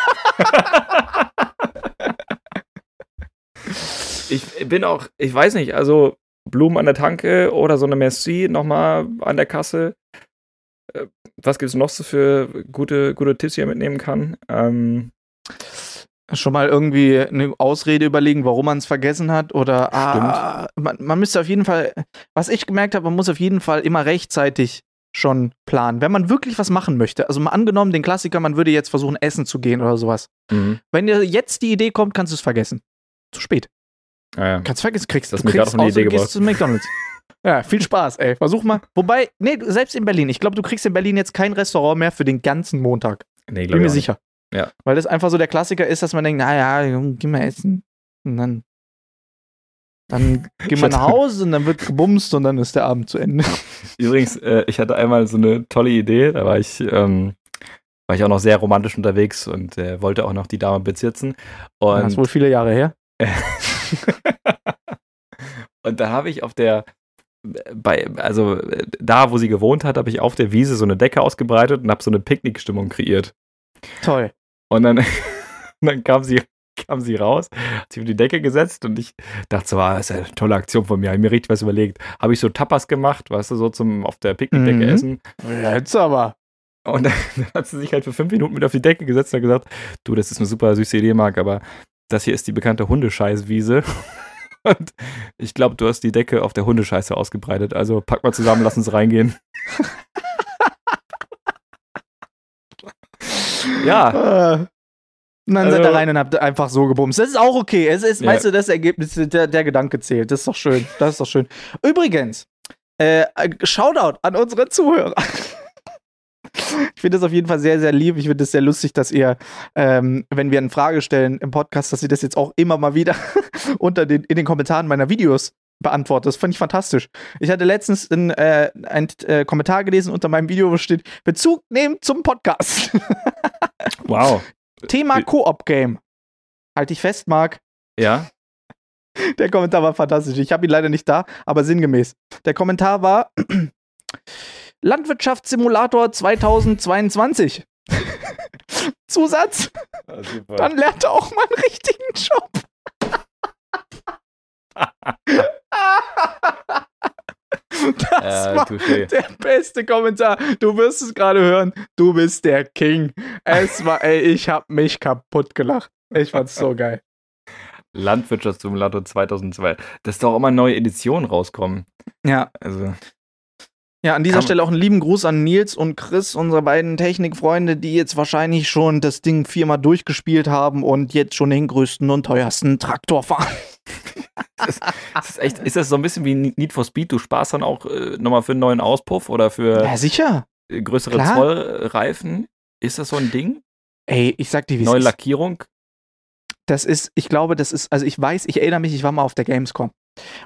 Ich bin auch, ich weiß nicht, also Blumen an der Tanke oder so eine Merci nochmal an der Kasse. Äh, Was gibt es noch so für gute, gute Tipps, die er mitnehmen kann? Ähm, Schon mal irgendwie eine Ausrede überlegen, warum man es vergessen hat oder ah, man, man müsste auf jeden Fall, was ich gemerkt habe, man muss auf jeden Fall immer rechtzeitig schon planen. Wenn man wirklich was machen möchte, also mal angenommen den Klassiker, man würde jetzt versuchen essen zu gehen oder sowas. Mhm. Wenn dir jetzt die Idee kommt, kannst du es vergessen. Zu spät. Ja, ja. Kannst vergessen, kriegst Das du kriegst außer Idee du gehst zu McDonald's. *laughs* ja, viel Spaß, ey. Versuch mal. Wobei, nee, selbst in Berlin. Ich glaube, du kriegst in Berlin jetzt kein Restaurant mehr für den ganzen Montag. Nee, Bin glaub mir sicher. Ja. Weil das einfach so der Klassiker ist, dass man denkt, naja, geh mal essen. Und dann, dann *laughs* geh mal nach Hause und dann wird gebumst und dann ist der Abend zu Ende. *laughs* Übrigens, äh, ich hatte einmal so eine tolle Idee, da war ich, ähm, war ich auch noch sehr romantisch unterwegs und äh, wollte auch noch die Dame bezirzen. Das ist wohl Und, viele Jahre her. *laughs* und da habe ich auf der bei, also da, wo sie gewohnt hat, habe ich auf der Wiese so eine Decke ausgebreitet und habe so eine Picknickstimmung kreiert. Toll. Und dann, *laughs* dann kam sie, kam sie raus, hat sich auf die Decke gesetzt und ich dachte so, ah, das ist eine tolle Aktion von mir, habe mir richtig was überlegt. Habe ich so Tapas gemacht, weißt du, so zum auf der Picknickdecke Mhm. essen. Ja, jetzt aber. Und dann, *laughs* dann hat sie sich halt für fünf Minuten mit auf die Decke gesetzt und hat gesagt, du, das ist eine super süße Idee, Marc, aber das hier ist die bekannte Hundescheißwiese. Und ich glaube, du hast die Decke auf der Hundescheiße ausgebreitet. Also pack mal zusammen, lass uns reingehen. *laughs* ja, Äh, Und dann seid ihr Also- rein und habt einfach so gebumst. Das ist auch okay. Es ist, Ja. weißt du, das Ergebnis, der, der Gedanke zählt. Das ist doch schön. Das ist doch schön. Übrigens, äh, Shoutout an unsere Zuhörer. Ich finde das auf jeden Fall sehr, sehr lieb. Ich finde es sehr lustig, dass ihr, ähm, wenn wir eine Frage stellen im Podcast, dass ihr das jetzt auch immer mal wieder *laughs* unter den, in den Kommentaren meiner Videos beantwortet. Das fand ich fantastisch. Ich hatte letztens in, äh, einen äh, Kommentar gelesen unter meinem Video, wo steht: Bezug nehmen zum Podcast. *laughs* wow. Thema Wie- Koop-Game. Halt dich fest, Marc. Ja, Der Kommentar war fantastisch. Ich habe ihn leider nicht da, aber sinngemäß. Der Kommentar war Landwirtschaftssimulator 2022. *laughs* Zusatz, dann lernt er auch mal einen richtigen Job. *laughs* Das äh, war touché. der beste Kommentar. Du wirst es gerade hören. Du bist der King. Es war, ey, ich hab mich kaputt gelacht. Ich fand's so geil. Landwirtschaftssimulator 2002. Das ist doch immer neue Editionen rauskommen. Ja, Also, Ja, an dieser Stelle auch einen lieben Gruß an Nils und Chris, unsere beiden Technikfreunde, die jetzt wahrscheinlich schon das Ding viermal durchgespielt haben und jetzt schon den größten und teuersten Traktor fahren. *laughs* das ist, echt, ist das so ein bisschen wie Need for Speed? Du sparst dann auch äh, nochmal für einen neuen Auspuff oder für Ja, sicher. äh, größere klar. Zollreifen? Ist das so ein Ding? Ey, ich sag dir, wie es Neue. Lackierung? Das ist, ich glaube, das ist, also ich weiß, ich erinnere mich, ich war mal auf der Gamescom.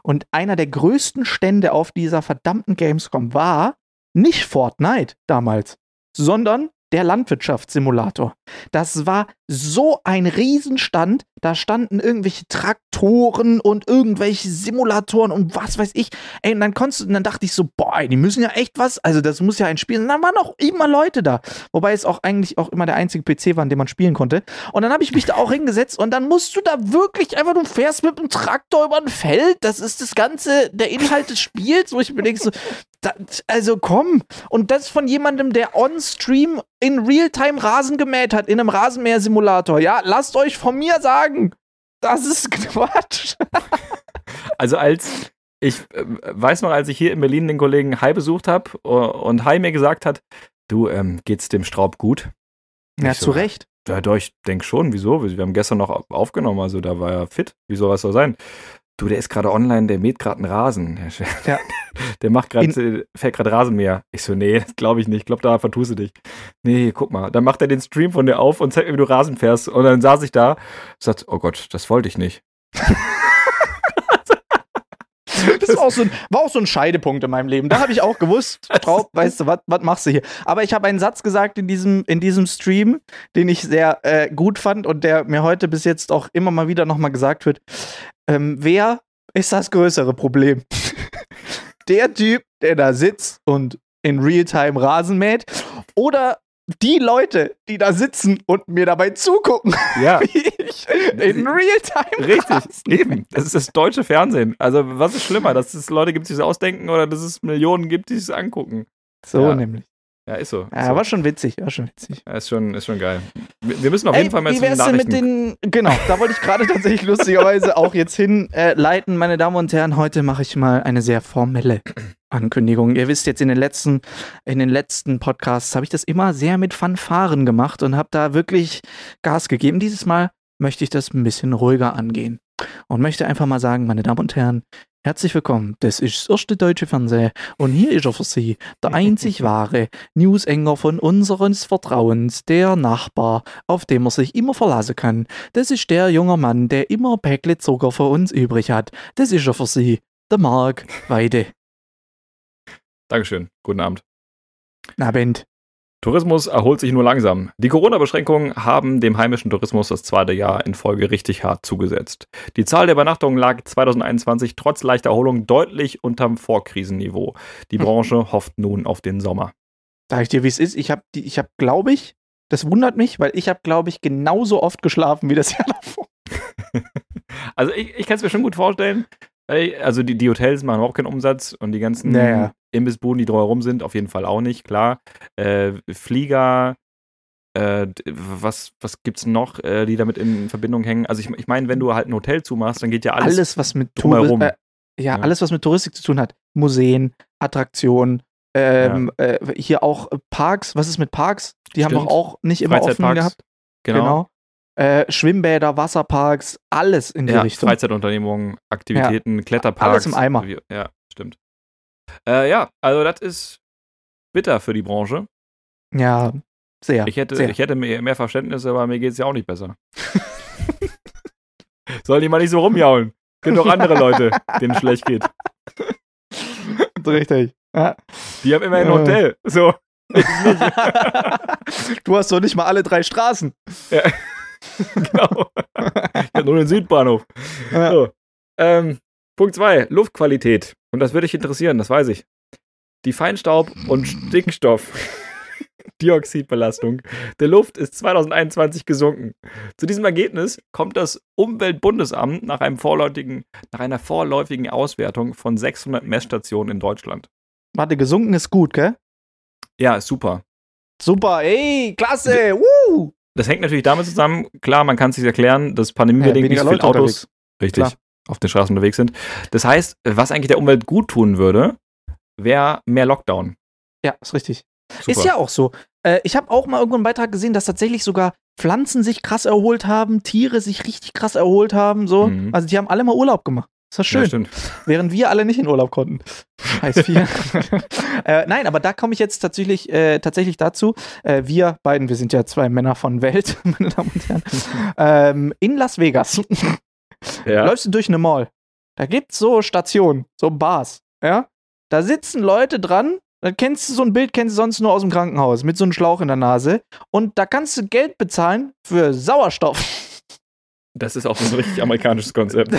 Und einer der größten Stände auf dieser verdammten Gamescom war nicht Fortnite damals, sondern der Landwirtschaftssimulator. Das war so ein Riesenstand. Da standen irgendwelche Traktoren und irgendwelche Simulatoren und was weiß ich. Ey, und dann konntest du, und dann dachte ich so, boah, die müssen ja echt was. Also, das muss ja ein Spiel. sein. Und dann waren auch immer Leute da. Wobei es auch eigentlich auch immer der einzige PC war, an dem man spielen konnte. Und dann habe ich mich da auch hingesetzt und dann musst du da wirklich einfach, du fährst mit dem Traktor über ein Feld. Das ist das Ganze, der Inhalt des Spiels, wo ich mir denke so, da, also komm. Und das von jemandem, der on-stream in Realtime Rasen gemäht hat, in einem Rasenmäher-Simulator. Ja, lasst euch von mir sagen, das ist *laughs* Quatsch. Also als ich äh, weiß noch, als ich hier in Berlin den Kollegen Hai besucht habe und Hai mir gesagt hat, du, ähm, geht's dem Straub gut? Ja, so, zu Recht. Ja, doch, ich denke schon. Wieso? Wir haben gestern noch au- aufgenommen, also da war er fit. Wieso was soll sein? Du, der ist gerade online, der mäht gerade einen Rasen. *laughs* Ja. Der macht gerade, äh, fährt gerade Rasenmäher. Ich so, nee, das glaube ich nicht. Ich glaube, da vertust du dich. Nee, guck mal. Dann macht er den Stream von dir auf und zeigt mir, wie du Rasen fährst. Und dann saß ich da und sagt, oh Gott, das wollte ich nicht. *laughs* Das war auch, so ein, war auch so ein Scheidepunkt in meinem Leben. Da habe ich auch gewusst, Frau, *laughs* weißt du, was was machst du hier? Aber ich habe einen Satz gesagt in diesem, in diesem Stream, den ich sehr äh, gut fand und der mir heute bis jetzt auch immer mal wieder nochmal gesagt wird. Ähm, wer ist das größere Problem? *laughs* der Typ, der da sitzt und in Realtime Rasen mäht oder die Leute, die da sitzen und mir dabei zugucken, *laughs* Ja, wie ich in Realtime richtig. Eben. Das ist das deutsche Fernsehen. Also, was ist schlimmer, dass es Leute gibt, die es ausdenken oder dass es Millionen gibt, die es angucken? So Ja. nämlich. Ja, ist so. Ja, so. war schon witzig, war schon witzig. Ja, ist, schon, ist schon geil. Wir, müssen auf Ey, jeden Fall mal wie zu den mit den. Genau, da wollte ich gerade *laughs* tatsächlich lustigerweise auch jetzt hinleiten. Äh. Meine Damen und Herren, heute mache ich mal eine sehr formelle *clears throat* Ankündigung. Ihr wisst jetzt, in den letzten, in den letzten Podcasts habe ich das immer sehr mit Fanfaren gemacht und habe da wirklich Gas gegeben. Dieses Mal möchte ich das ein bisschen ruhiger angehen. Und möchte einfach mal sagen, meine Damen und Herren, herzlich willkommen. Das ist das erste deutsche Fernsehen und hier ist er für Sie, der einzig wahre Newsenger von unseres Vertrauens, der Nachbar, auf den man sich immer verlassen kann. Das ist der junge Mann, der immer Päckle Zucker für uns übrig hat. Das ist er für Sie, der Marc Weide. Dankeschön. Guten Abend. Na, Bent. Tourismus erholt sich nur langsam. Die Corona-Beschränkungen haben dem heimischen Tourismus das zweite Jahr in Folge richtig hart zugesetzt. Die Zahl der Übernachtungen lag 2021 trotz leichter Erholung deutlich unterm Vorkrisenniveau. Die Hm. Branche hofft nun auf den Sommer. Sag ich dir, wie es ist. Ich habe, ich hab, glaube ich, das wundert mich, weil ich habe, glaube ich, genauso oft geschlafen wie das *laughs* Jahr davor. *laughs* Also ich, ich kann es mir schon gut vorstellen. Also die, die Hotels machen auch keinen Umsatz und die ganzen Naja. Imbissbuden, die drumherum sind, auf jeden Fall auch nicht, klar. Äh, Flieger, äh, was, was gibt's noch, äh, die damit in Verbindung hängen? Also ich, ich meine, wenn du halt ein Hotel zumachst, dann geht ja alles, Alles, was mit drumherum. Tourismus, äh, ja, Ja. alles, was mit Touristik zu tun hat. Museen, Attraktionen, ähm, äh, hier auch äh, Parks. Was ist mit Parks? Die haben Stimmt. doch auch nicht immer offen gehabt. Genau. Äh, Schwimmbäder, Wasserparks, alles in die Ja, Richtung. Freizeitunternehmungen, Aktivitäten, Kletterparks. Alles im Eimer. Ja. Äh, ja, also das ist bitter für die Branche. Ja, sehr. Ich hätte, sehr. ich hätte mehr, mehr Verständnis, aber mir geht's ja auch nicht besser. *laughs* Sollen die mal nicht so rumjaulen? Gibt doch andere Leute, denen es schlecht geht. *laughs* Richtig. Ja. Die haben immer ein Äh. Hotel. So. *laughs* du hast doch nicht mal alle drei Straßen. genau. Ich hab nur den Südbahnhof. Ja. So. Ähm, Punkt 2, Luftqualität. Und das würde dich interessieren, das weiß ich. Die Feinstaub- und Stickstoffdioxidbelastung der Luft ist 2021 gesunken. Zu diesem Ergebnis kommt das Umweltbundesamt nach, einem vorläufigen, nach einer vorläufigen Auswertung von 600 Messstationen in Deutschland. Warte, gesunken ist gut, gell? Ja, ist super. Super, ey, klasse, woo! Das hängt natürlich damit zusammen, klar, man kann es sich erklären, dass pandemiebedingt nicht so viele Autos richtig Klar. Auf den Straßen unterwegs sind. Das heißt, was eigentlich der Umwelt gut tun würde, wäre mehr Lockdown. Ja, ist richtig. Super. Ist ja auch so. Äh, ich habe auch mal irgendwo einen Beitrag gesehen, dass tatsächlich sogar Pflanzen sich krass erholt haben, Tiere sich richtig krass erholt haben, so. Mhm. Also die haben alle mal Urlaub gemacht. Ist das Ja, schön. stimmt. während wir alle nicht in Urlaub konnten. Heißt viel. *laughs* äh, nein, aber da komme ich jetzt tatsächlich, äh, tatsächlich dazu. Äh, wir beiden, wir sind ja zwei Männer von Welt, *laughs* meine Damen und Herren. *laughs* ähm, in Las Vegas Ja. läufst du durch eine Mall. Da gibt's so Stationen, so Bars. Ja? Da sitzen Leute dran. Dann kennst du so ein Bild, kennst du sonst nur aus dem Krankenhaus mit so einem Schlauch in der Nase. Und da kannst du Geld bezahlen für Sauerstoff. *laughs* Das ist auch so ein richtig amerikanisches Konzept.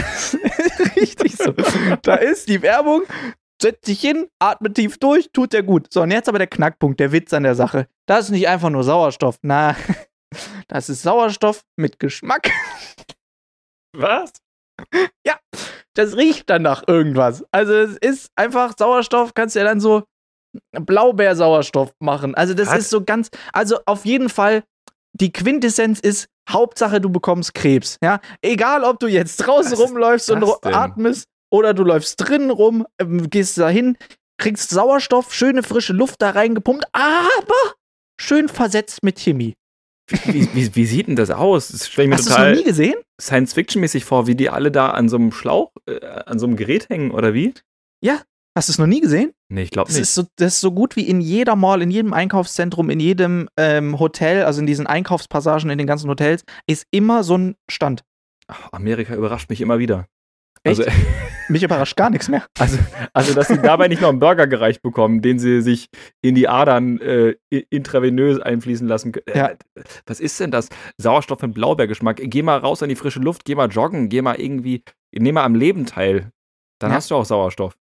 Richtig so. Da ist die Werbung, setzt dich hin, atmet tief durch, tut dir gut. So, und jetzt aber der Knackpunkt, der Witz an der Sache. Das ist nicht einfach nur Sauerstoff. Na, *laughs* das ist Sauerstoff mit Geschmack. Was? Das riecht dann nach irgendwas. Also, es ist einfach Sauerstoff, kannst du ja dann so Blaubeersauerstoff machen. Also, das Was? ist so ganz, also auf jeden Fall, die Quintessenz ist, Hauptsache, du bekommst Krebs. Ja, egal, ob du jetzt draußen Was rumläufst und denn? atmest oder du läufst drinnen rum, ähm, gehst da hin, kriegst Sauerstoff, schöne frische Luft da reingepumpt, aber schön versetzt mit Chemie. Wie, wie, wie sieht denn das aus? Das stelle ich mir Hast du es noch total nie gesehen? Science-Fiction-mäßig vor, wie die alle da an so einem Schlauch, äh, an so einem Gerät hängen, oder wie? Hast du es noch nie gesehen? Nee, ich glaube nicht. ist, so, das ist so gut wie in jeder Mall, in jedem Einkaufszentrum, in jedem ähm, Hotel, also in diesen Einkaufspassagen in den ganzen Hotels, ist immer so ein Stand. Ach, Amerika überrascht mich immer wieder. Echt? Also, *laughs* Mich überrascht gar nichts mehr. also, also, dass sie dabei nicht noch einen Burger gereicht bekommen, den sie sich in die Adern äh, intravenös einfließen lassen können. Ja. Äh, was ist denn das? Sauerstoff mit Blaubeergeschmack. Geh mal raus an die frische Luft, geh mal joggen, geh mal irgendwie, nimm mal am Leben teil. Dann Ja. hast du auch Sauerstoff.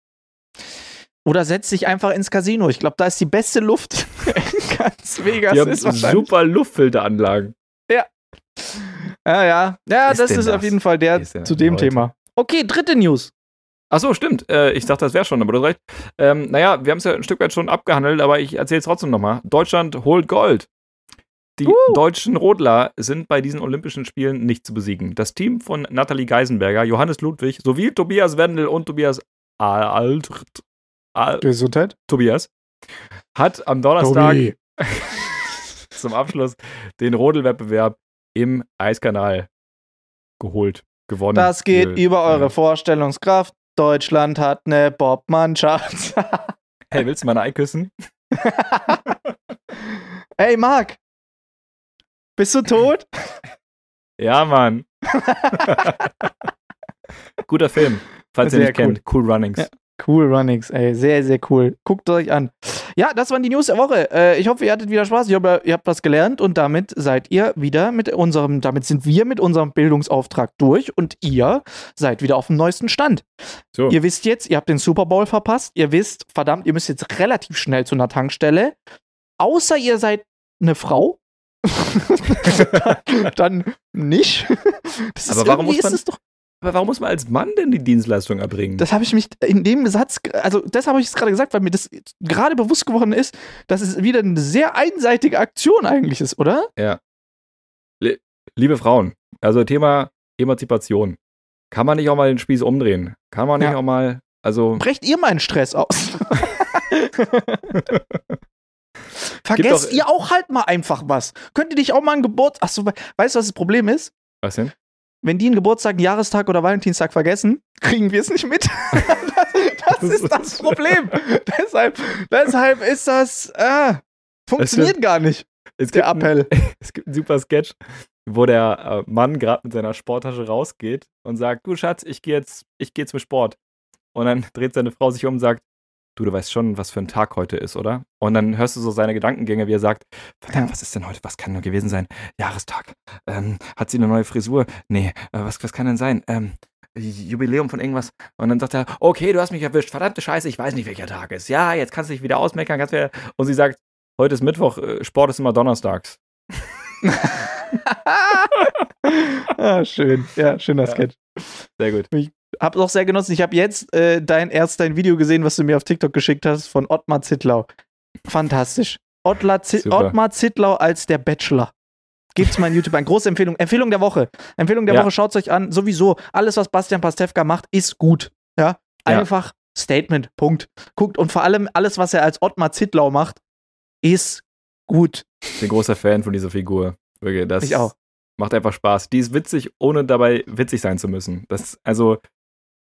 Oder setz dich einfach ins Casino. Ich glaube, da ist die beste Luft in *laughs* ganz Vegas. Die haben ist super Luftfilteranlagen. Ja, ja. Ja, ist das ist auf das? jeden Fall der ja zu dem Leute. Thema. Okay, dritte News. Achso, stimmt. Äh, ich dachte, das wäre schon, aber du hast recht. Ähm, naja, wir haben es ja ein Stück weit schon abgehandelt, aber ich erzähle es trotzdem nochmal. Deutschland holt Gold. Die Uh. deutschen Rodler sind bei diesen Olympischen Spielen nicht zu besiegen. Das Team von Nathalie Geisenberger, Johannes Ludwig sowie Tobias Wendel und Tobias Alt, Al Gesundheit. Tobias hat am Donnerstag *laughs* zum Abschluss den Rodelwettbewerb im Eiskanal geholt, gewonnen. Das geht Ge- über eure ja. Vorstellungskraft. Deutschland hat eine Bob-Mannschaft. *laughs* Hey, willst du meine Ei küssen? *laughs* Ey, Marc. Bist du tot? *laughs* Ja, Mann. Guter Film, falls ihr nicht kennt. Cool Runnings. Ja. Cool Runnings, ey. Sehr, sehr cool. Guckt euch an. Ja, das waren die News der Woche. Äh, ich hoffe, ihr hattet wieder Spaß. Ich hoffe, ihr habt was gelernt und damit seid ihr wieder mit unserem, damit sind wir mit unserem Bildungsauftrag durch und ihr seid wieder auf dem neuesten Stand. So. Ihr wisst jetzt, ihr habt den Super Bowl verpasst. Ihr wisst, verdammt, ihr müsst jetzt relativ schnell zu einer Tankstelle. Außer ihr seid eine Frau. *laughs* Dann nicht. *laughs* Das Aber warum muss man- ist es doch Aber warum muss man als Mann denn die Dienstleistung erbringen? das habe ich mich in dem Satz, also das habe ich jetzt gerade gesagt, weil mir das gerade bewusst geworden ist, dass es wieder eine sehr einseitige Aktion eigentlich ist, oder? Liebe Frauen, also Thema Emanzipation. Kann man nicht auch mal den Spieß umdrehen? Kann man nicht Ja. auch mal, also Brecht ihr meinen Stress aus? *laughs* Vergesst doch- ihr auch halt mal einfach was. Könnt ihr dich auch mal ein Geburt. Achso, weißt du, was das Problem ist? was denn? Wenn die einen Geburtstag, einen Jahrestag oder Valentinstag vergessen, kriegen wir es nicht mit. *laughs* das, das ist das Problem. *laughs* deshalb, deshalb ist das. Äh, funktioniert gar nicht, Es der gibt einen- Appell. *laughs* es gibt einen super Sketch, wo der äh, Mann gerade mit seiner Sporttasche rausgeht und sagt, du Schatz, ich gehe jetzt, ich gehe zum Sport. Und dann dreht seine Frau sich um und sagt, du, du weißt schon, was für ein Tag heute ist, oder? Und dann hörst du so seine Gedankengänge, wie er sagt, verdammt, was ist denn heute, was kann nur gewesen sein? Jahrestag. Ähm, hat sie eine neue Frisur? Nee, äh, was, was kann denn sein? Ähm, Jubiläum von irgendwas. Und dann sagt er, okay, du hast mich erwischt, verdammte Scheiße, ich weiß nicht, welcher Tag ist. Ja, jetzt kannst du dich wieder ausmeckern. Kannst wieder und sie sagt, heute ist Mittwoch, äh, Sport ist immer donnerstags. *laughs* ah, schön. Ja, schöner Ja. Sketch. Sehr gut. Hab auch sehr genossen. Ich habe jetzt äh, dein erst dein Video gesehen, was du mir auf TikTok geschickt hast von Ottmar Zittlau. Fantastisch. Ottmar, Zi Super. Ottmar Zittlau als der Bachelor. Gibt's mal in YouTube an. Große Empfehlung. Empfehlung der Woche. Empfehlung der Ja. Woche, schaut's euch an. Sowieso, alles, was Bastian Pastewka macht, ist gut. Ja. Ja. Einfach Statement. Punkt. Guckt und vor allem alles, was er als Ottmar Zittlau macht, ist gut. Ich bin großer Fan von dieser Figur. Wirklich, das Ich auch. macht einfach Spaß. Die ist witzig, ohne dabei witzig sein zu müssen. Das, also,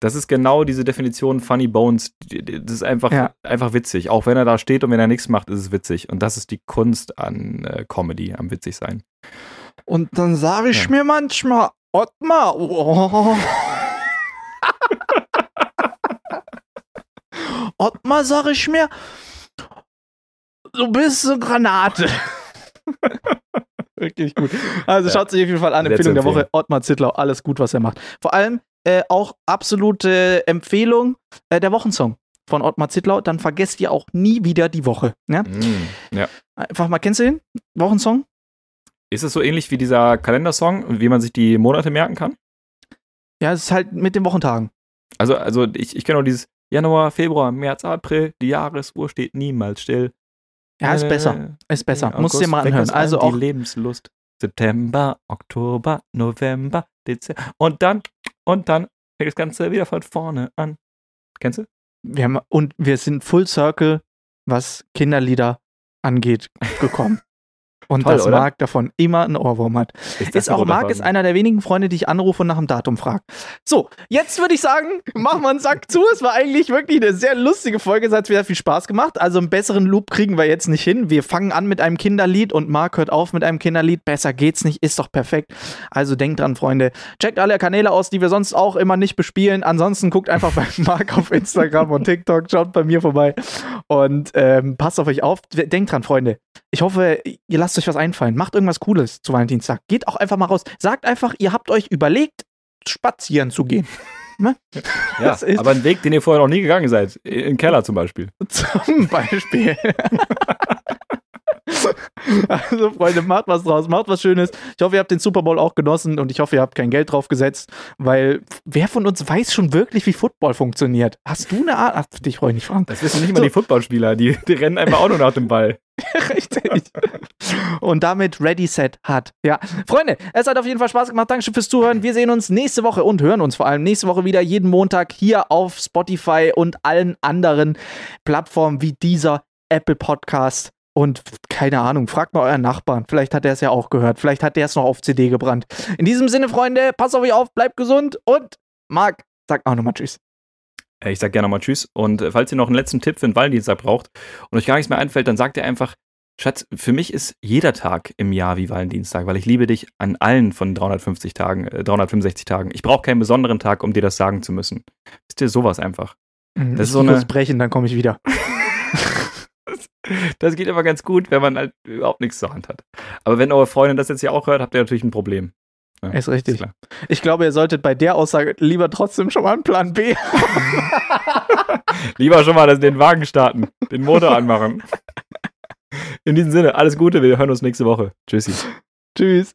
das ist genau diese Definition Funny Bones. Das ist einfach, Ja. einfach witzig. Auch wenn er da steht und wenn er nichts macht, ist es witzig. Und das ist die Kunst an äh, Comedy, am witzig sein. Und dann sage ich Ja. mir manchmal, Ottmar, oh. Ottmar, sage ich mir, du bist eine Granate. *laughs* Wirklich gut. Also schaut sich auf jeden Fall an. Empfehlung der. Woche, Ottmar Zittlau, alles gut, was er macht. Vor allem äh, auch absolute Empfehlung, äh, der Wochensong von Ottmar Zittlau. Dann vergesst ihr auch nie wieder die Woche. Ja? Mm, ja. Einfach mal, kennst du den Wochensong? Ist es so ähnlich wie dieser Kalendersong, wie man sich die Monate merken kann? Ja, es ist halt mit den Wochentagen. Also, also ich, ich kenne auch dieses Januar, Februar, März, April, die Jahresuhr steht niemals still. Ja, ist Äh, besser. Ist besser. August Musst du dir mal anhören. Also auch Lebenslust. September, Oktober, November, Dezember. Und dann, und dann fängt das Ganze wieder von vorne an. Kennst du? wir haben, und wir sind Full Circle, was Kinderlieder angeht, gekommen. *laughs* Und Toll, dass oder? Marc davon immer einen Ohrwurm hat. Ist, Ist auch Marc ist einer der wenigen Freunde, die ich anrufe und nach dem Datum frage. So, jetzt würde ich sagen, machen wir einen Sack zu. Es war eigentlich wirklich eine sehr lustige Folge. Es hat wieder viel Spaß gemacht. Also einen besseren Loop kriegen wir jetzt nicht hin. Wir fangen an mit einem Kinderlied und Marc hört auf mit einem Kinderlied. Besser geht's nicht, ist doch perfekt. Also denkt dran, Freunde. Checkt alle Kanäle aus, die wir sonst auch immer nicht bespielen. Ansonsten guckt einfach bei *laughs* Marc auf Instagram und TikTok. Schaut bei mir vorbei. Und ähm, passt auf euch auf. Denkt dran, Freunde. Ich hoffe, ihr lasst euch was einfallen. Macht irgendwas Cooles zu Valentinstag. Geht auch einfach mal raus. Sagt einfach, ihr habt euch überlegt, spazieren zu gehen. *laughs* Ne? Ja, aber ein Weg, den ihr vorher noch nie gegangen seid. In den Keller zum Beispiel. *laughs* Zum Beispiel. *laughs* Also, Freunde, macht was draus, macht was Schönes. Ich hoffe, ihr habt den Super Bowl auch genossen und ich hoffe, ihr habt kein Geld drauf gesetzt, weil wer von uns weiß schon wirklich, wie Football funktioniert? Hast du eine Art? Ach, dich brauche ich nicht fragen. Das wissen nicht mal So. die Footballspieler, die, die rennen einfach auch nur nach dem Ball. *laughs* Richtig. Und damit Ready, Set, hat. Ja. Freunde, es hat auf jeden Fall Spaß gemacht. Dankeschön fürs Zuhören. Wir sehen uns nächste Woche und hören uns vor allem nächste Woche wieder jeden Montag hier auf Spotify und allen anderen Plattformen wie dieser Apple Podcast. Und keine Ahnung, fragt mal euren Nachbarn. Vielleicht hat er es ja auch gehört. Vielleicht hat der es noch auf CD gebrannt. In diesem Sinne, Freunde, passt auf euch auf, bleibt gesund und Marc, sag auch nochmal Tschüss. Äh, Ich sag gerne nochmal Tschüss. Und äh, falls ihr noch einen letzten Tipp für den Valentinstag braucht und euch gar nichts mehr einfällt, dann sagt ihr einfach, Schatz, für mich ist jeder Tag im Jahr wie Valentinstag, weil ich liebe dich an allen von 350 Tagen, äh, 365 Tagen. Ich brauche keinen besonderen Tag, um dir das sagen zu müssen. Wisst ihr, sowas einfach. Das ist ist so eine- brechen, dann komme ich wieder. *laughs* Das geht immer ganz gut, wenn man halt überhaupt nichts zur Hand hat. Aber wenn eure Freundin das jetzt hier auch hört, habt ihr natürlich ein Problem. Ja, Ist richtig. klar. Ich glaube, ihr solltet bei der Aussage lieber trotzdem schon mal einen Plan B *laughs* Lieber schon mal den Wagen starten, den Motor anmachen. In diesem Sinne, alles Gute, wir hören uns nächste Woche. Tschüssi. Tschüss.